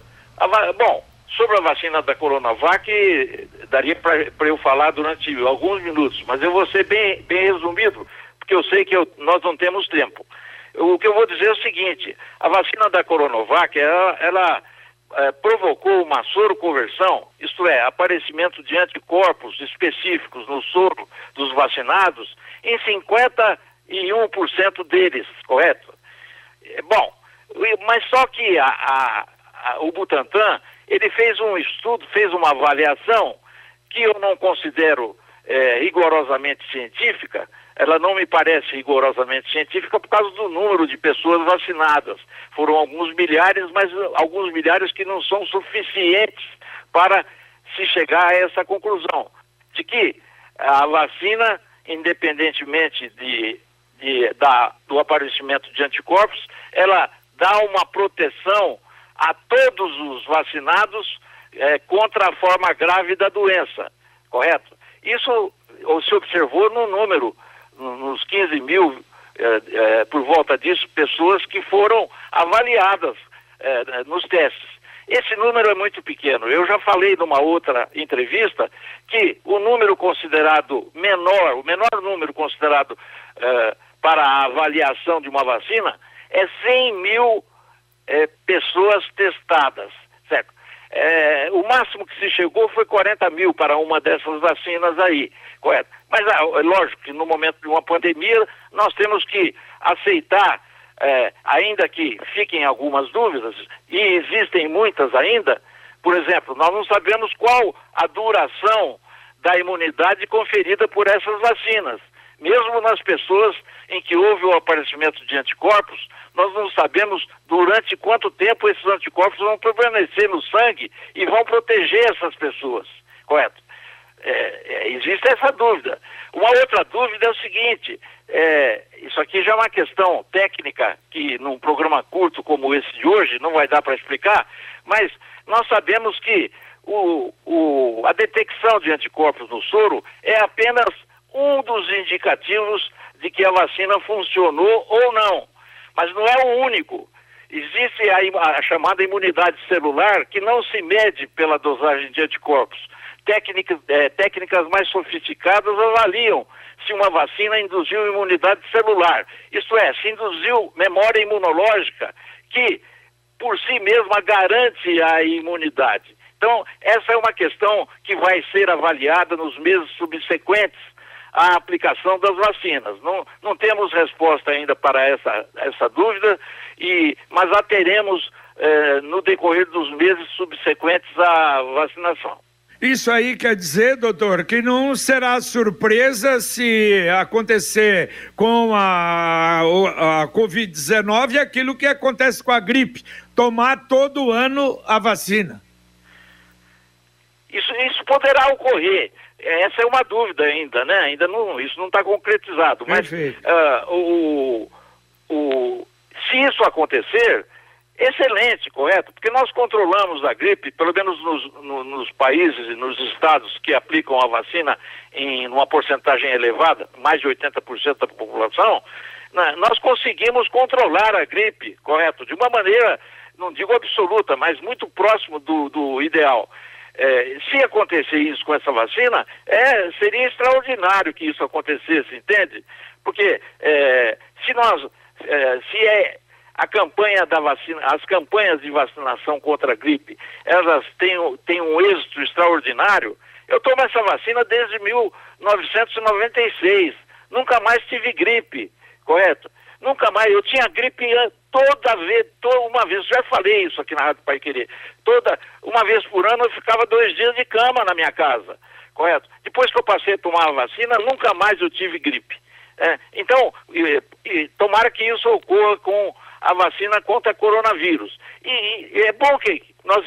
Bom, sobre a vacina da Coronavac, daria para eu falar durante alguns minutos, mas eu vou ser bem, bem resumido porque eu sei que eu, nós não temos tempo. O que eu vou dizer é o seguinte: a vacina da Coronavac, ela, ela é, provocou uma soroconversão, isto é, aparecimento de anticorpos específicos no soro dos vacinados, em 51% deles, correto? É, bom, mas só que a, a, a, o Butantan, ele fez um estudo, fez uma avaliação que eu não considero é, rigorosamente científica, ela não me parece rigorosamente científica por causa do número de pessoas vacinadas. Foram alguns milhares, mas alguns milhares que não são suficientes para se chegar a essa conclusão de que a vacina, independentemente de, de da, do aparecimento de anticorpos, ela dá uma proteção a todos os vacinados é, contra a forma grave da doença, correto? Isso se observou no número nos 15 mil, é, é, por volta disso, pessoas que foram avaliadas é, nos testes. Esse número é muito pequeno. Eu já falei numa outra entrevista que o número considerado menor, o menor número considerado para a avaliação de uma vacina é 100 mil pessoas testadas, certo? Máximo que se chegou foi 40 mil para uma dessas vacinas aí, correto? Mas é lógico que no momento de uma pandemia nós temos que aceitar, é, ainda que fiquem algumas dúvidas, e existem muitas ainda, por exemplo, nós não sabemos qual a duração da imunidade conferida por essas vacinas. Mesmo nas pessoas em que houve o aparecimento de anticorpos, nós não sabemos durante quanto tempo esses anticorpos vão permanecer no sangue e vão proteger essas pessoas, correto? É, é, existe essa dúvida. Uma outra dúvida é o seguinte: é, isso aqui já é uma questão técnica que num programa curto como esse de hoje não vai dar para explicar, mas nós sabemos que o, o, a detecção de anticorpos no soro é apenas um dos indicativos de que a vacina funcionou ou não, mas não é o único. Existe a, a chamada imunidade celular que não se mede pela dosagem de anticorpos técnicas, é, técnicas mais sofisticadas avaliam se uma vacina induziu imunidade celular, isto é, se induziu memória imunológica, que por si mesma garante a imunidade. Então, essa é uma questão que vai ser avaliada nos meses subsequentes à aplicação das vacinas. Não, não temos resposta ainda para essa, essa dúvida, e, mas a teremos eh, no decorrer dos meses subsequentes à vacinação. Isso aí quer dizer, doutor, que não será surpresa se acontecer com a, a Covid-19 aquilo que acontece com a gripe, tomar todo ano a vacina. Isso, isso poderá ocorrer. Essa é uma dúvida ainda, né? Ainda não, isso não está concretizado. Mas uh, o, o, se isso acontecer, excelente, correto? Porque nós controlamos a gripe, pelo menos nos, no, nos países e nos estados que aplicam a vacina em uma porcentagem elevada, mais de 80% da população, né, nós conseguimos controlar a gripe, correto? De uma maneira, não digo absoluta, mas muito próximo do, do ideal. É, se acontecer isso com essa vacina, é, seria extraordinário que isso acontecesse, entende? Porque é, se nós, é, se é a campanha da vacina, as campanhas de vacinação contra a gripe, elas têm, têm um êxito extraordinário. Eu tomo essa vacina desde 1996. Nunca mais tive gripe, correto? Nunca mais. Eu tinha gripe toda vez, toda uma vez, já falei isso aqui na Rádio Pai Querer. Toda, uma vez por ano eu ficava dois dias de cama na minha casa, correto? Depois que eu passei a tomar a vacina, nunca mais eu tive gripe. É, então, e, e, tomara que isso ocorra com a vacina contra coronavírus. E, e é bom que nós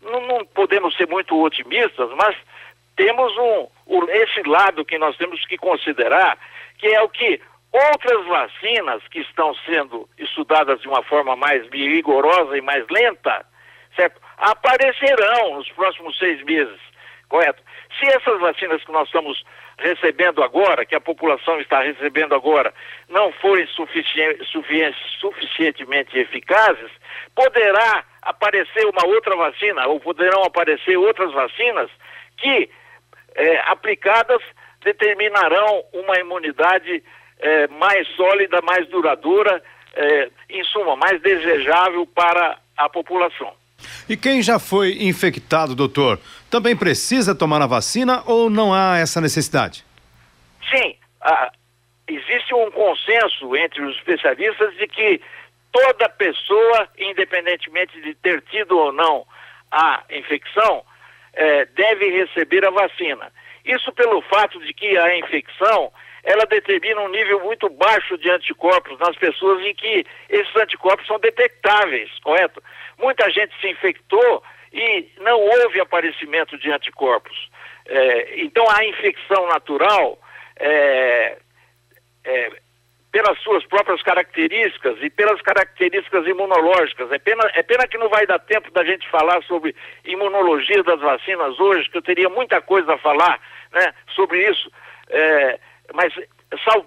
não, não, podemos ser muito otimistas, mas temos um, um, esse lado que nós temos que considerar, que é o que outras vacinas que estão sendo estudadas de uma forma mais rigorosa e mais lenta, certo? Aparecerão nos próximos seis meses, correto? Se essas vacinas que nós estamos recebendo agora, que a população está recebendo agora, não forem suficientemente eficazes, poderá aparecer uma outra vacina, ou poderão aparecer outras vacinas que, é, aplicadas, determinarão uma imunidade é, mais sólida, mais duradoura, é, em suma, mais desejável para a população. E quem já foi infectado, doutor, também precisa tomar a vacina ou não há essa necessidade? Sim, ah, existe um consenso entre os especialistas de que toda pessoa, independentemente de ter tido ou não a infecção, eh, deve receber a vacina. Isso pelo fato de que a infecção ela determina um nível muito baixo de anticorpos nas pessoas em que esses anticorpos são detectáveis, correto? Muita gente se infectou e não houve aparecimento de anticorpos. É, então a infecção natural, é, é, pelas suas próprias características e pelas características imunológicas, é pena, é pena que não vai dar tempo da gente falar sobre imunologia das vacinas hoje, que eu teria muita coisa a falar né, sobre isso. É, mas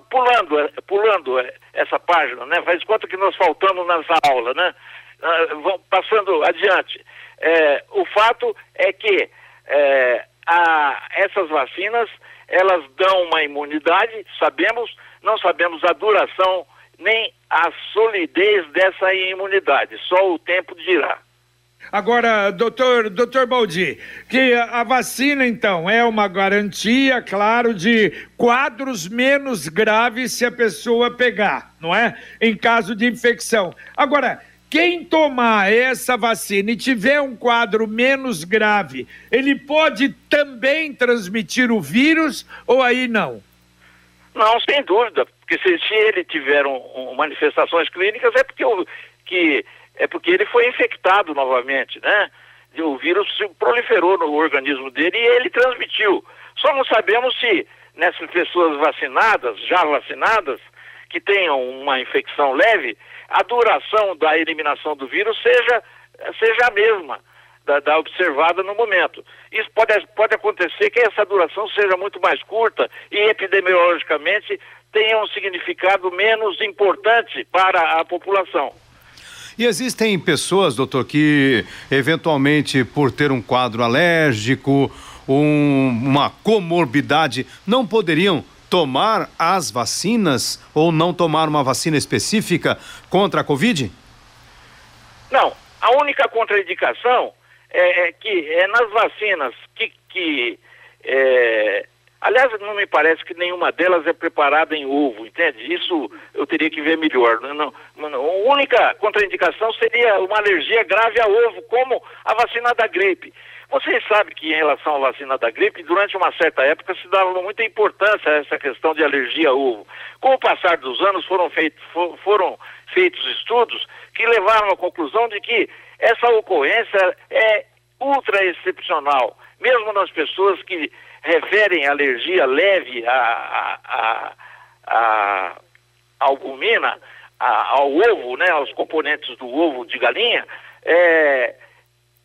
pulando, é, pulando é, essa página, né? Faz conta que nós faltamos nessa aula, né? Uh, passando adiante. É, o fato é que é, a, essas vacinas elas dão uma imunidade, sabemos, não sabemos a duração nem a solidez dessa imunidade, só o tempo dirá. Agora, doutor, doutor Baldi, que a vacina, então, é uma garantia, claro, de quadros menos graves se a pessoa pegar, não é? Em caso de infecção. Agora, quem tomar essa vacina e tiver um quadro menos grave, ele pode também transmitir o vírus ou aí não? Não, sem dúvida, porque se, ele tiver um, um, manifestações clínicas é porque o, que é porque ele foi infectado novamente, né? O vírus proliferou no organismo dele e ele transmitiu. Só não sabemos se nessas pessoas vacinadas, já vacinadas, que tenham uma infecção leve, a duração da eliminação do vírus seja, seja a mesma da, da, observada no momento. Isso pode, pode acontecer que essa duração seja muito mais curta e epidemiologicamente tenha um significado menos importante para a população. E existem pessoas, doutor, que eventualmente por ter um quadro alérgico, um, uma comorbidade, não poderiam tomar as vacinas ou não tomar uma vacina específica contra a Covid? Não. A única contraindicação é, é que é nas vacinas que, que é, Aliás, não me parece que nenhuma delas é preparada em ovo, entende? Isso eu teria que ver melhor. Não, não, a única contraindicação seria uma alergia grave a ovo, como a vacina da gripe. Vocês sabem que em relação à vacina da gripe, durante uma certa época se dava muita importância a essa questão de alergia a ovo. Com o passar dos anos foram, feitos for, foram feitos estudos que levaram à conclusão de que essa ocorrência é ultra excepcional, mesmo nas pessoas que referem alergia leve à, à, à, à albumina, ao ovo, né, aos componentes do ovo de galinha, é,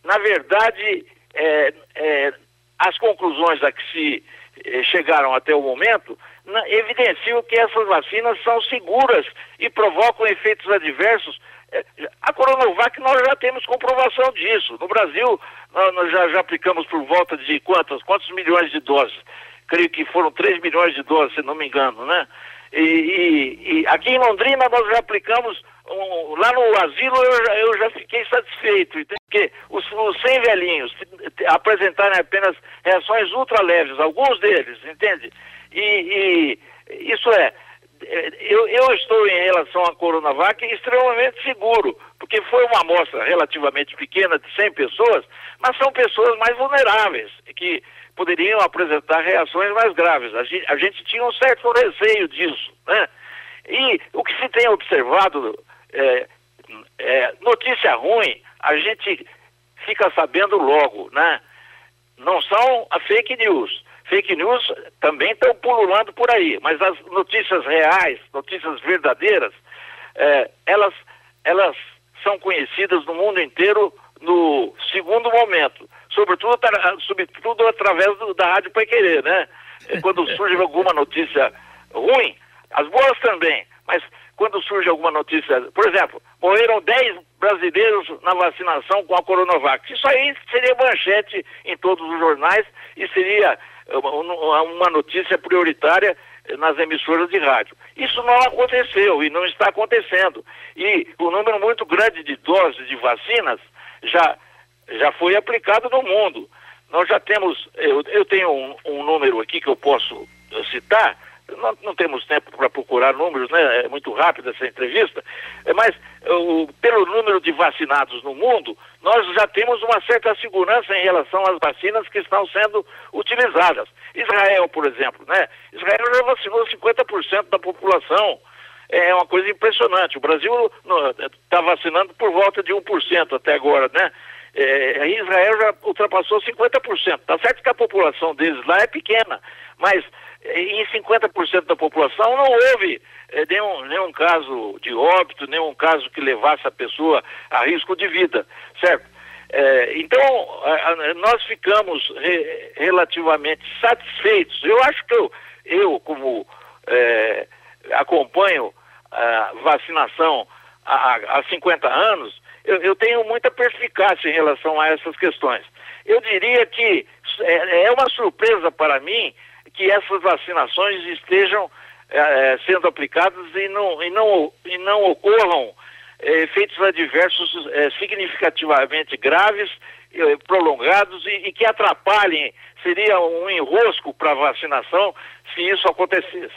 na verdade, é, é, as conclusões a que se eh, chegaram até o momento evidenciam que essas vacinas são seguras e provocam efeitos adversos. A Coronavac nós já temos comprovação disso. No Brasil, nós, já, já, aplicamos por volta de quantos, quantos milhões de doses? Creio que foram 3 milhões de doses, se não me engano, né? E, e, e aqui em Londrina nós já aplicamos um, lá no asilo eu, eu, já fiquei satisfeito, porque os, os 100 velhinhos apresentarem apenas reações ultra leves, alguns deles, entende? E, e isso é, eu, eu, estou em relação à Coronavac extremamente seguro, porque foi uma amostra relativamente pequena de 100 pessoas, mas são pessoas mais vulneráveis, que poderiam apresentar reações mais graves. A gente, a gente tinha um certo receio disso, né? E o que se tem observado é, é, notícia ruim, a gente fica sabendo logo, né? Não são a fake news. Fake news também estão pululando por aí, mas as notícias reais, notícias verdadeiras, é, elas, elas são conhecidas no mundo inteiro no segundo momento, sobretudo, sobretudo através do, da Rádio Pai Querer, né? Quando surge alguma notícia ruim, as boas também, mas quando surge alguma notícia, por exemplo, morreram 10 brasileiros na vacinação com a Coronavac. Isso aí seria manchete em todos os jornais e seria uma, uma notícia prioritária nas emissoras de rádio. Isso não aconteceu e não está acontecendo. E o número muito grande de doses de vacinas já, já foi aplicado no mundo. Nós já temos, eu, eu tenho um, um número aqui que eu posso citar, não, não temos tempo para procurar números, né? É muito rápida essa entrevista, é, mas o, pelo número de vacinados no mundo, nós já temos uma certa segurança em relação às vacinas que estão sendo utilizadas. Israel, por exemplo, né? Israel já vacinou 50% da população. É uma coisa impressionante. O Brasil está vacinando por volta de 1% até agora, né? É, Israel já ultrapassou 50%. Tá certo que a população deles lá é pequena, mas em 50% da população não houve eh, nenhum, nenhum caso de óbito, nenhum caso que levasse a pessoa a risco de vida, certo? Eh, então, nós ficamos re, relativamente satisfeitos. Eu acho que eu, eu como eh, acompanho a vacinação há, há 50 anos, eu, eu, tenho muita perspicácia em relação a essas questões. Eu diria que é, é uma surpresa para mim que essas vacinações estejam é, sendo aplicadas e não, e não, e não ocorram é, efeitos adversos é, significativamente graves, prolongados e, e, que atrapalhem, seria um enrosco para a vacinação se isso acontecesse.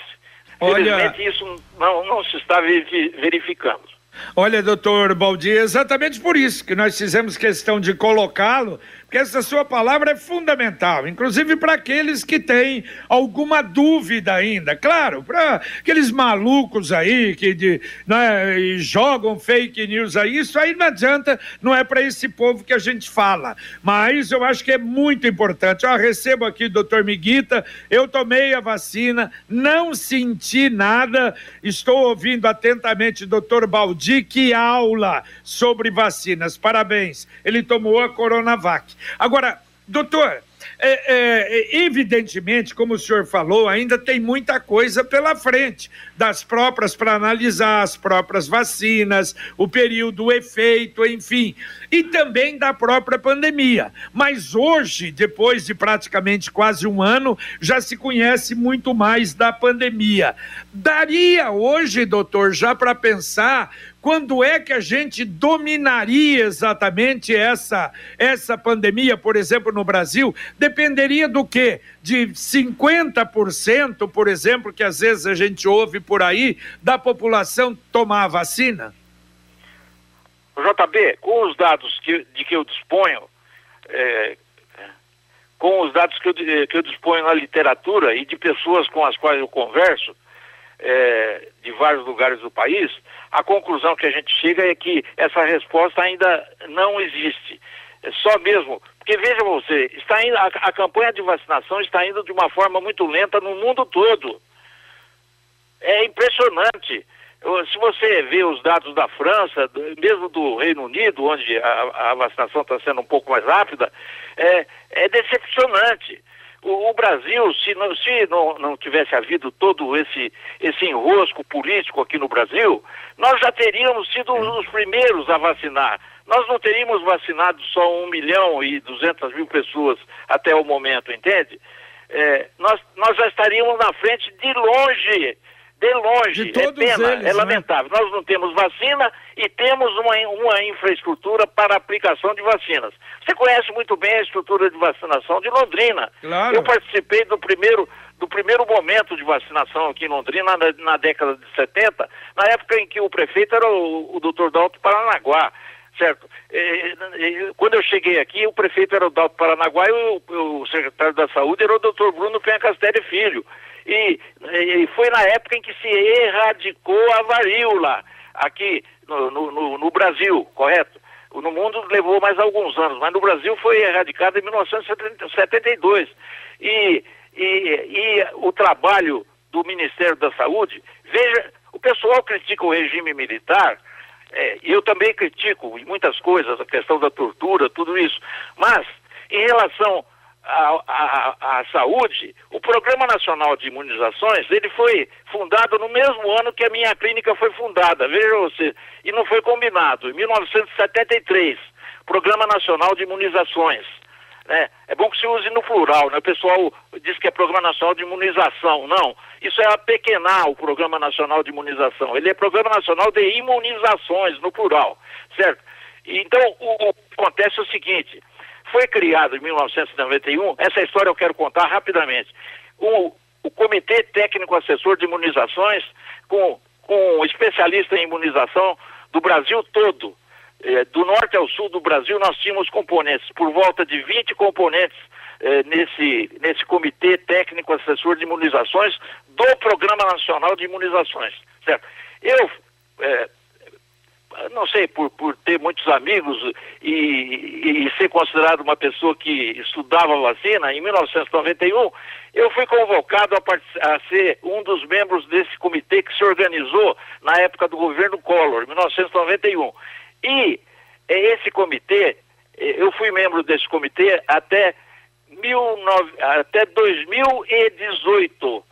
Olha... Felizmente isso não, não se está verificando. Olha, doutor Baldi, é exatamente por isso que nós fizemos questão de colocá-lo, porque essa sua palavra é fundamental, inclusive para aqueles que têm alguma dúvida ainda. Claro, para aqueles malucos aí que de, né, jogam fake news aí, isso aí não adianta, não é para esse povo que a gente fala. Mas eu acho que é muito importante. Eu recebo aqui, doutor Miguita, eu tomei a vacina, não senti nada, estou ouvindo atentamente doutor Baldi, que aula sobre vacinas. Parabéns, ele tomou a Coronavac. Agora, doutor, é, é, evidentemente, como o senhor falou, ainda tem muita coisa pela frente, das próprias para analisar as próprias vacinas, o período, o efeito, enfim, e também da própria pandemia. Mas hoje, depois de praticamente quase um ano, já se conhece muito mais da pandemia. Daria hoje, doutor, já para pensar quando é que a gente dominaria exatamente essa, essa pandemia, por exemplo, no Brasil? Dependeria do quê? De 50%, por exemplo, que às vezes a gente ouve por aí, da população tomar a vacina? JB, com os dados que, de que eu disponho, é, com os dados que eu, que eu disponho na literatura e de pessoas com as quais eu converso, é, de vários lugares do país, a conclusão que a gente chega é que essa resposta ainda não existe. É só mesmo, porque veja você, está indo, a, a campanha de vacinação está indo de uma forma muito lenta no mundo todo. É impressionante. se você vê os dados da França, mesmo do Reino Unido, onde a, a vacinação está sendo um pouco mais rápida, é, é decepcionante. O, o, Brasil, se, não, se não, não tivesse havido todo esse, esse enrosco político aqui no Brasil, nós já teríamos sido os primeiros a vacinar. Nós não teríamos vacinado só 1 milhão e 200 mil pessoas até o momento, entende? É, nós, nós já estaríamos na frente de longe de longe. De é pena, eles, é né? lamentável. Nós não temos vacina e temos uma, uma infraestrutura para aplicação de vacinas. Você conhece muito bem a estrutura de vacinação de Londrina. Claro. Eu participei do primeiro, do primeiro momento de vacinação aqui em Londrina na, na década de 70, na época em que o prefeito era o, o Dr. Dalto Paranaguá certo? quando eu cheguei aqui, o prefeito era o Dalto Paranaguá e o, o, secretário da Saúde era o doutor Bruno Penha Castelli Filho. E, e, foi na época em que se erradicou a varíola aqui no, no, no Brasil, correto? No mundo levou mais alguns anos, mas no Brasil foi erradicada em 1972. E, e, e o trabalho do Ministério da Saúde, veja, o pessoal critica o regime militar, é, eu também critico em muitas coisas, a questão da tortura, tudo isso, mas em relação à, saúde, o Programa Nacional de Imunizações, ele foi fundado no mesmo ano que a minha clínica foi fundada, veja você, e não foi combinado, em 1973, Programa Nacional de Imunizações. Né? É bom que se use no plural, né? O pessoal diz que é Programa Nacional de Imunização. Não, isso é apequenar o Programa Nacional de Imunização. Ele é Programa Nacional de Imunizações, no plural, certo? Então, o, o acontece o seguinte, foi criado em 1991, essa história eu quero contar rapidamente, o, o Comitê Técnico Assessor de Imunizações, com, com especialista em imunização do Brasil todo, eh, do norte ao sul do Brasil, nós tínhamos componentes, por volta de 20 componentes eh, nesse, nesse Comitê Técnico Assessor de Imunizações do Programa Nacional de Imunizações, certo? Eu, eh, não sei, por, por ter muitos amigos e, e, ser considerado uma pessoa que estudava vacina, em 1991, eu fui convocado a, a, ser um dos membros desse comitê que se organizou na época do governo Collor, 1991. E esse comitê, eu fui membro desse comitê até, 19, até 2018.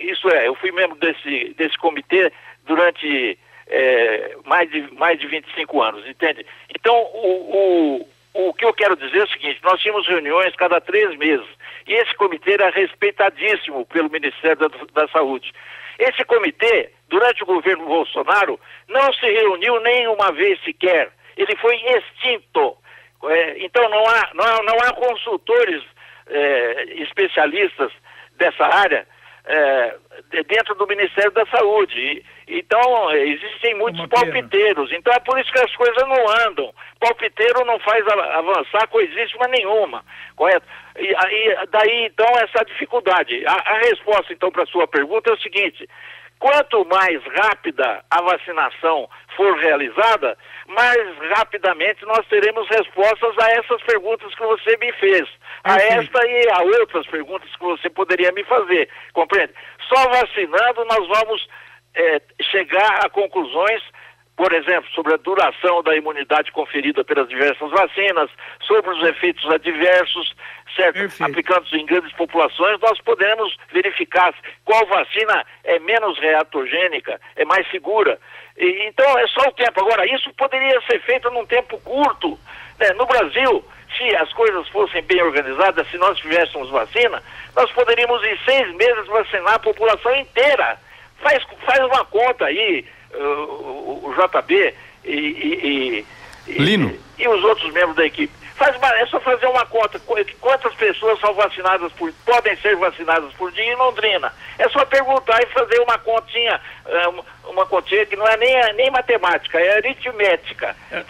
Isso é, eu fui membro desse, desse comitê durante é, mais, de, mais de 25 anos, entende? Então, o, o, o que eu quero dizer é o seguinte: nós tínhamos reuniões cada três meses e esse comitê era respeitadíssimo pelo Ministério da, da Saúde. Esse comitê, durante o governo Bolsonaro, não se reuniu nem uma vez sequer. Ele foi extinto. É, então não há, não há, não há consultores é, especialistas dessa área é, dentro do Ministério da Saúde. Então, existem muitos palpiteiros. Então é por isso que as coisas não andam. Palpiteiro não faz avançar coisíssima nenhuma, correto? E aí, daí, então, essa dificuldade. A, a resposta, então, para a sua pergunta é o seguinte: quanto mais rápida a vacinação for realizada, mais rapidamente nós teremos respostas a essas perguntas que você me fez. A esta e a outras perguntas que você poderia me fazer, compreende? Só vacinando nós vamos é, chegar a conclusões por exemplo, sobre a duração da imunidade conferida pelas diversas vacinas, sobre os efeitos adversos, certo? Aplicados em grandes populações, nós podemos verificar qual vacina é menos reatogênica, é mais segura. E, então, é só o tempo. Agora, isso poderia ser feito num tempo curto. Né? No Brasil, se as coisas fossem bem organizadas, se nós tivéssemos vacina, nós poderíamos em seis meses vacinar a população inteira. Faz, faz uma conta aí, o, o JB e, e, e, Lino. e, os outros membros da equipe. Faz, é só fazer uma conta, quantas pessoas são vacinadas por, podem ser vacinadas por dia em Londrina. É só perguntar e fazer uma continha, é, uma continha que não é nem, nem matemática, é aritmética. É.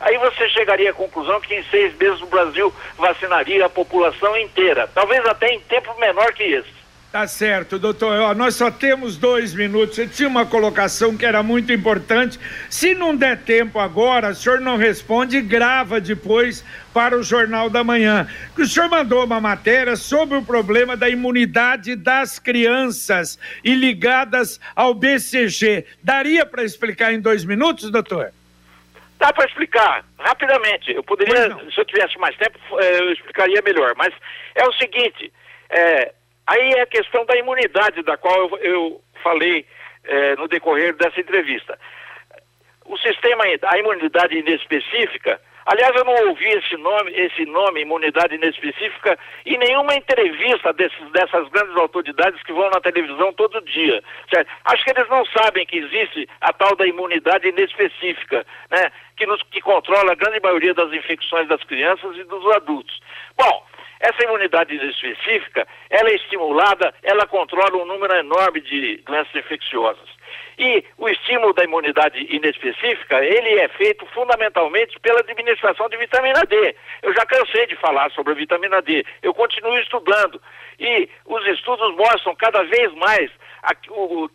Aí você chegaria à conclusão que em seis meses o Brasil vacinaria a população inteira, talvez até em tempo menor que esse. Tá certo, doutor. Ó, nós só temos dois minutos. Você tinha uma colocação que era muito importante. Se não der tempo agora, o senhor não responde e grava depois para o Jornal da Manhã. Que o senhor mandou uma matéria sobre o problema da imunidade das crianças e ligadas ao BCG. Daria para explicar em dois minutos, doutor? Dá para explicar rapidamente. Eu poderia, se eu tivesse mais tempo, eh, eu explicaria melhor. Mas é o seguinte: é, aí é a questão da imunidade, da qual eu, eu falei é, no decorrer dessa entrevista. O sistema, a imunidade inespecífica, aliás, eu não ouvi esse nome, esse nome, imunidade inespecífica, em nenhuma entrevista desses, dessas grandes autoridades que vão na televisão todo dia. Certo? Acho que eles não sabem que existe a tal da imunidade inespecífica, né? Que, nos, que controla a grande maioria das infecções das crianças e dos adultos. Bom, essa imunidade específica, ela é estimulada, ela controla um número enorme de doenças infecciosas. E o estímulo da imunidade inespecífica, ele é feito fundamentalmente pela administração de vitamina D. Eu já cansei de falar sobre a vitamina D. Eu continuo estudando. E os estudos mostram cada vez mais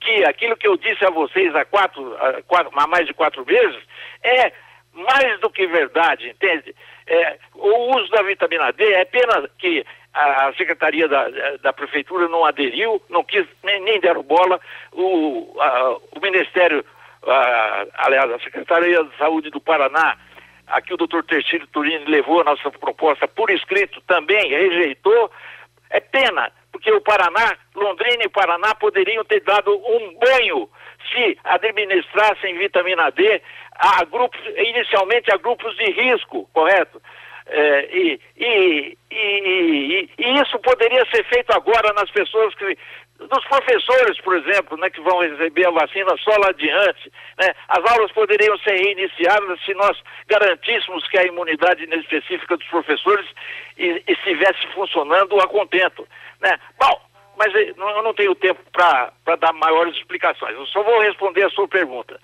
que aquilo que eu disse a vocês há, quatro, há, mais de quatro meses é mais do que verdade, entende? É, o uso da vitamina D é pena que a Secretaria da, da Prefeitura não aderiu, não quis, nem, nem deram bola. O, a, o Ministério, a, aliás, a Secretaria de Saúde do Paraná, aqui o doutor Tercílio Turini levou a nossa proposta por escrito, também rejeitou. É pena, porque o Paraná, Londrina e Paraná poderiam ter dado um banho se administrassem vitamina D a grupos, inicialmente a grupos de risco, correto? É, e, e, e, e, isso poderia ser feito agora nas pessoas que. Dos professores, por exemplo, né, que vão receber a vacina só lá adiante. Né? As aulas poderiam ser reiniciadas se nós garantíssemos que a imunidade específica dos professores estivesse funcionando a contento. Né? Bom, mas eh, eu não tenho tempo para dar maiores explicações. Eu só vou responder a sua pergunta.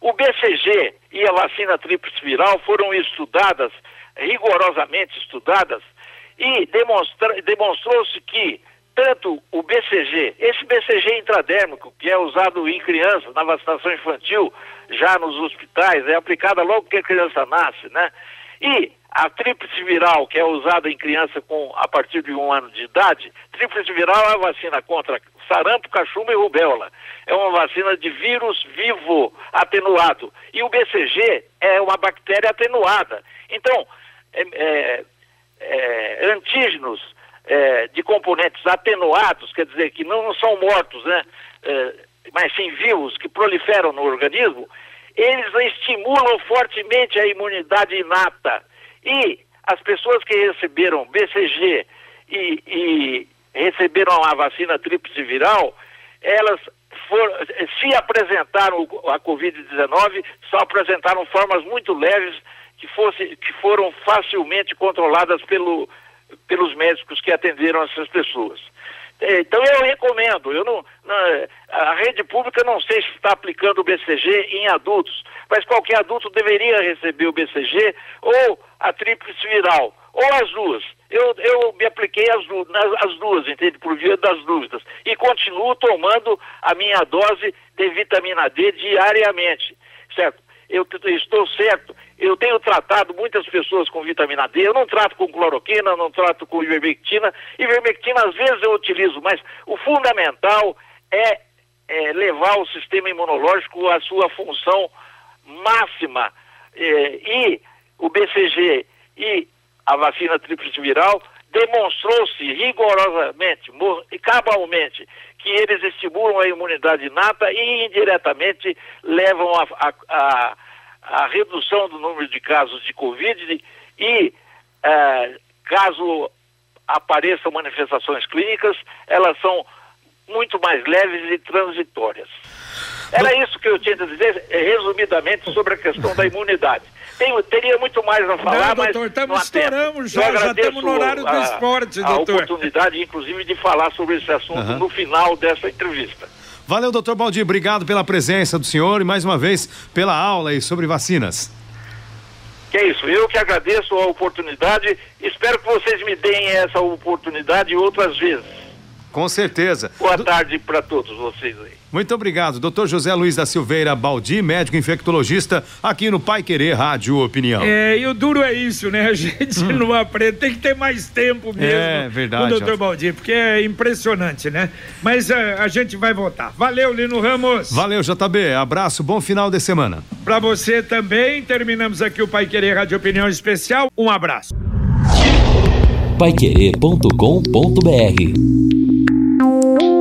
O BCG e a vacina tríplice viral foram estudadas, rigorosamente estudadas, e demonstrou-se que tanto o BCG, esse BCG intradérmico, que é usado em crianças, na vacinação infantil, já nos hospitais, é aplicada logo que a criança nasce, né? E a tríplice viral, que é usada em criança com, a partir de um ano de idade, tríplice viral é a vacina contra sarampo, cachumba e rubéola. É uma vacina de vírus vivo atenuado. E o BCG é uma bactéria atenuada. Então, é, é, é, antígenos é, de componentes atenuados, quer dizer, que não são mortos, né? É, mas sim vivos, que proliferam no organismo, eles estimulam fortemente a imunidade inata. E as pessoas que receberam BCG e, e receberam a vacina tríplice viral, elas se apresentaram a Covid-19, só apresentaram formas muito leves que, fosse, que foram facilmente controladas pelo, pelos médicos que atenderam essas pessoas. É, então eu recomendo, eu não, não, a rede pública não sei se está aplicando o BCG em adultos, mas qualquer adulto deveria receber o BCG ou a tríplice viral, ou as duas. Eu, eu me apliquei as, as duas, entende? Por via das dúvidas. E continuo tomando a minha dose de vitamina D diariamente, certo? Eu estou certo, eu tenho tratado muitas pessoas com vitamina D, eu não trato com cloroquina, não trato com ivermectina. Ivermectina às vezes eu utilizo, mas o fundamental é, é levar o sistema imunológico à sua função máxima. É, e o BCG e a vacina tríplice viral, demonstrou-se rigorosamente e cabalmente que eles estimulam a imunidade inata e indiretamente levam a, a, a, a redução do número de casos de Covid e, é, caso apareçam manifestações clínicas, elas são muito mais leves e transitórias. Era isso que eu tinha a dizer, resumidamente, sobre a questão da imunidade. Tenho, teria muito mais a falar, não, doutor, estamos estouramos já, já estamos no horário a, do esporte, a doutor. A oportunidade, inclusive, de falar sobre esse assunto uhum. no final dessa entrevista. Valeu, doutor Baldi, obrigado pela presença do senhor e mais uma vez pela aula aí sobre vacinas. Que é isso, eu que agradeço a oportunidade, espero que vocês me deem essa oportunidade outras vezes. Com certeza. Boa tarde para todos vocês aí. Muito obrigado, doutor José Luiz da Silveira Baldi, médico infectologista, aqui no Pai Querer Rádio Opinião. É, e o duro é isso, né? A gente hum. não aprende, tem que ter mais tempo mesmo. É verdade. Com o doutor Baldi, porque é impressionante, né? Mas a, a gente vai votar. Valeu, Lino Ramos. Valeu, JB. Abraço, bom final de semana. Para você também, terminamos aqui o Pai Querer Rádio Opinião Especial. Um abraço. Paiquerê.com.br Música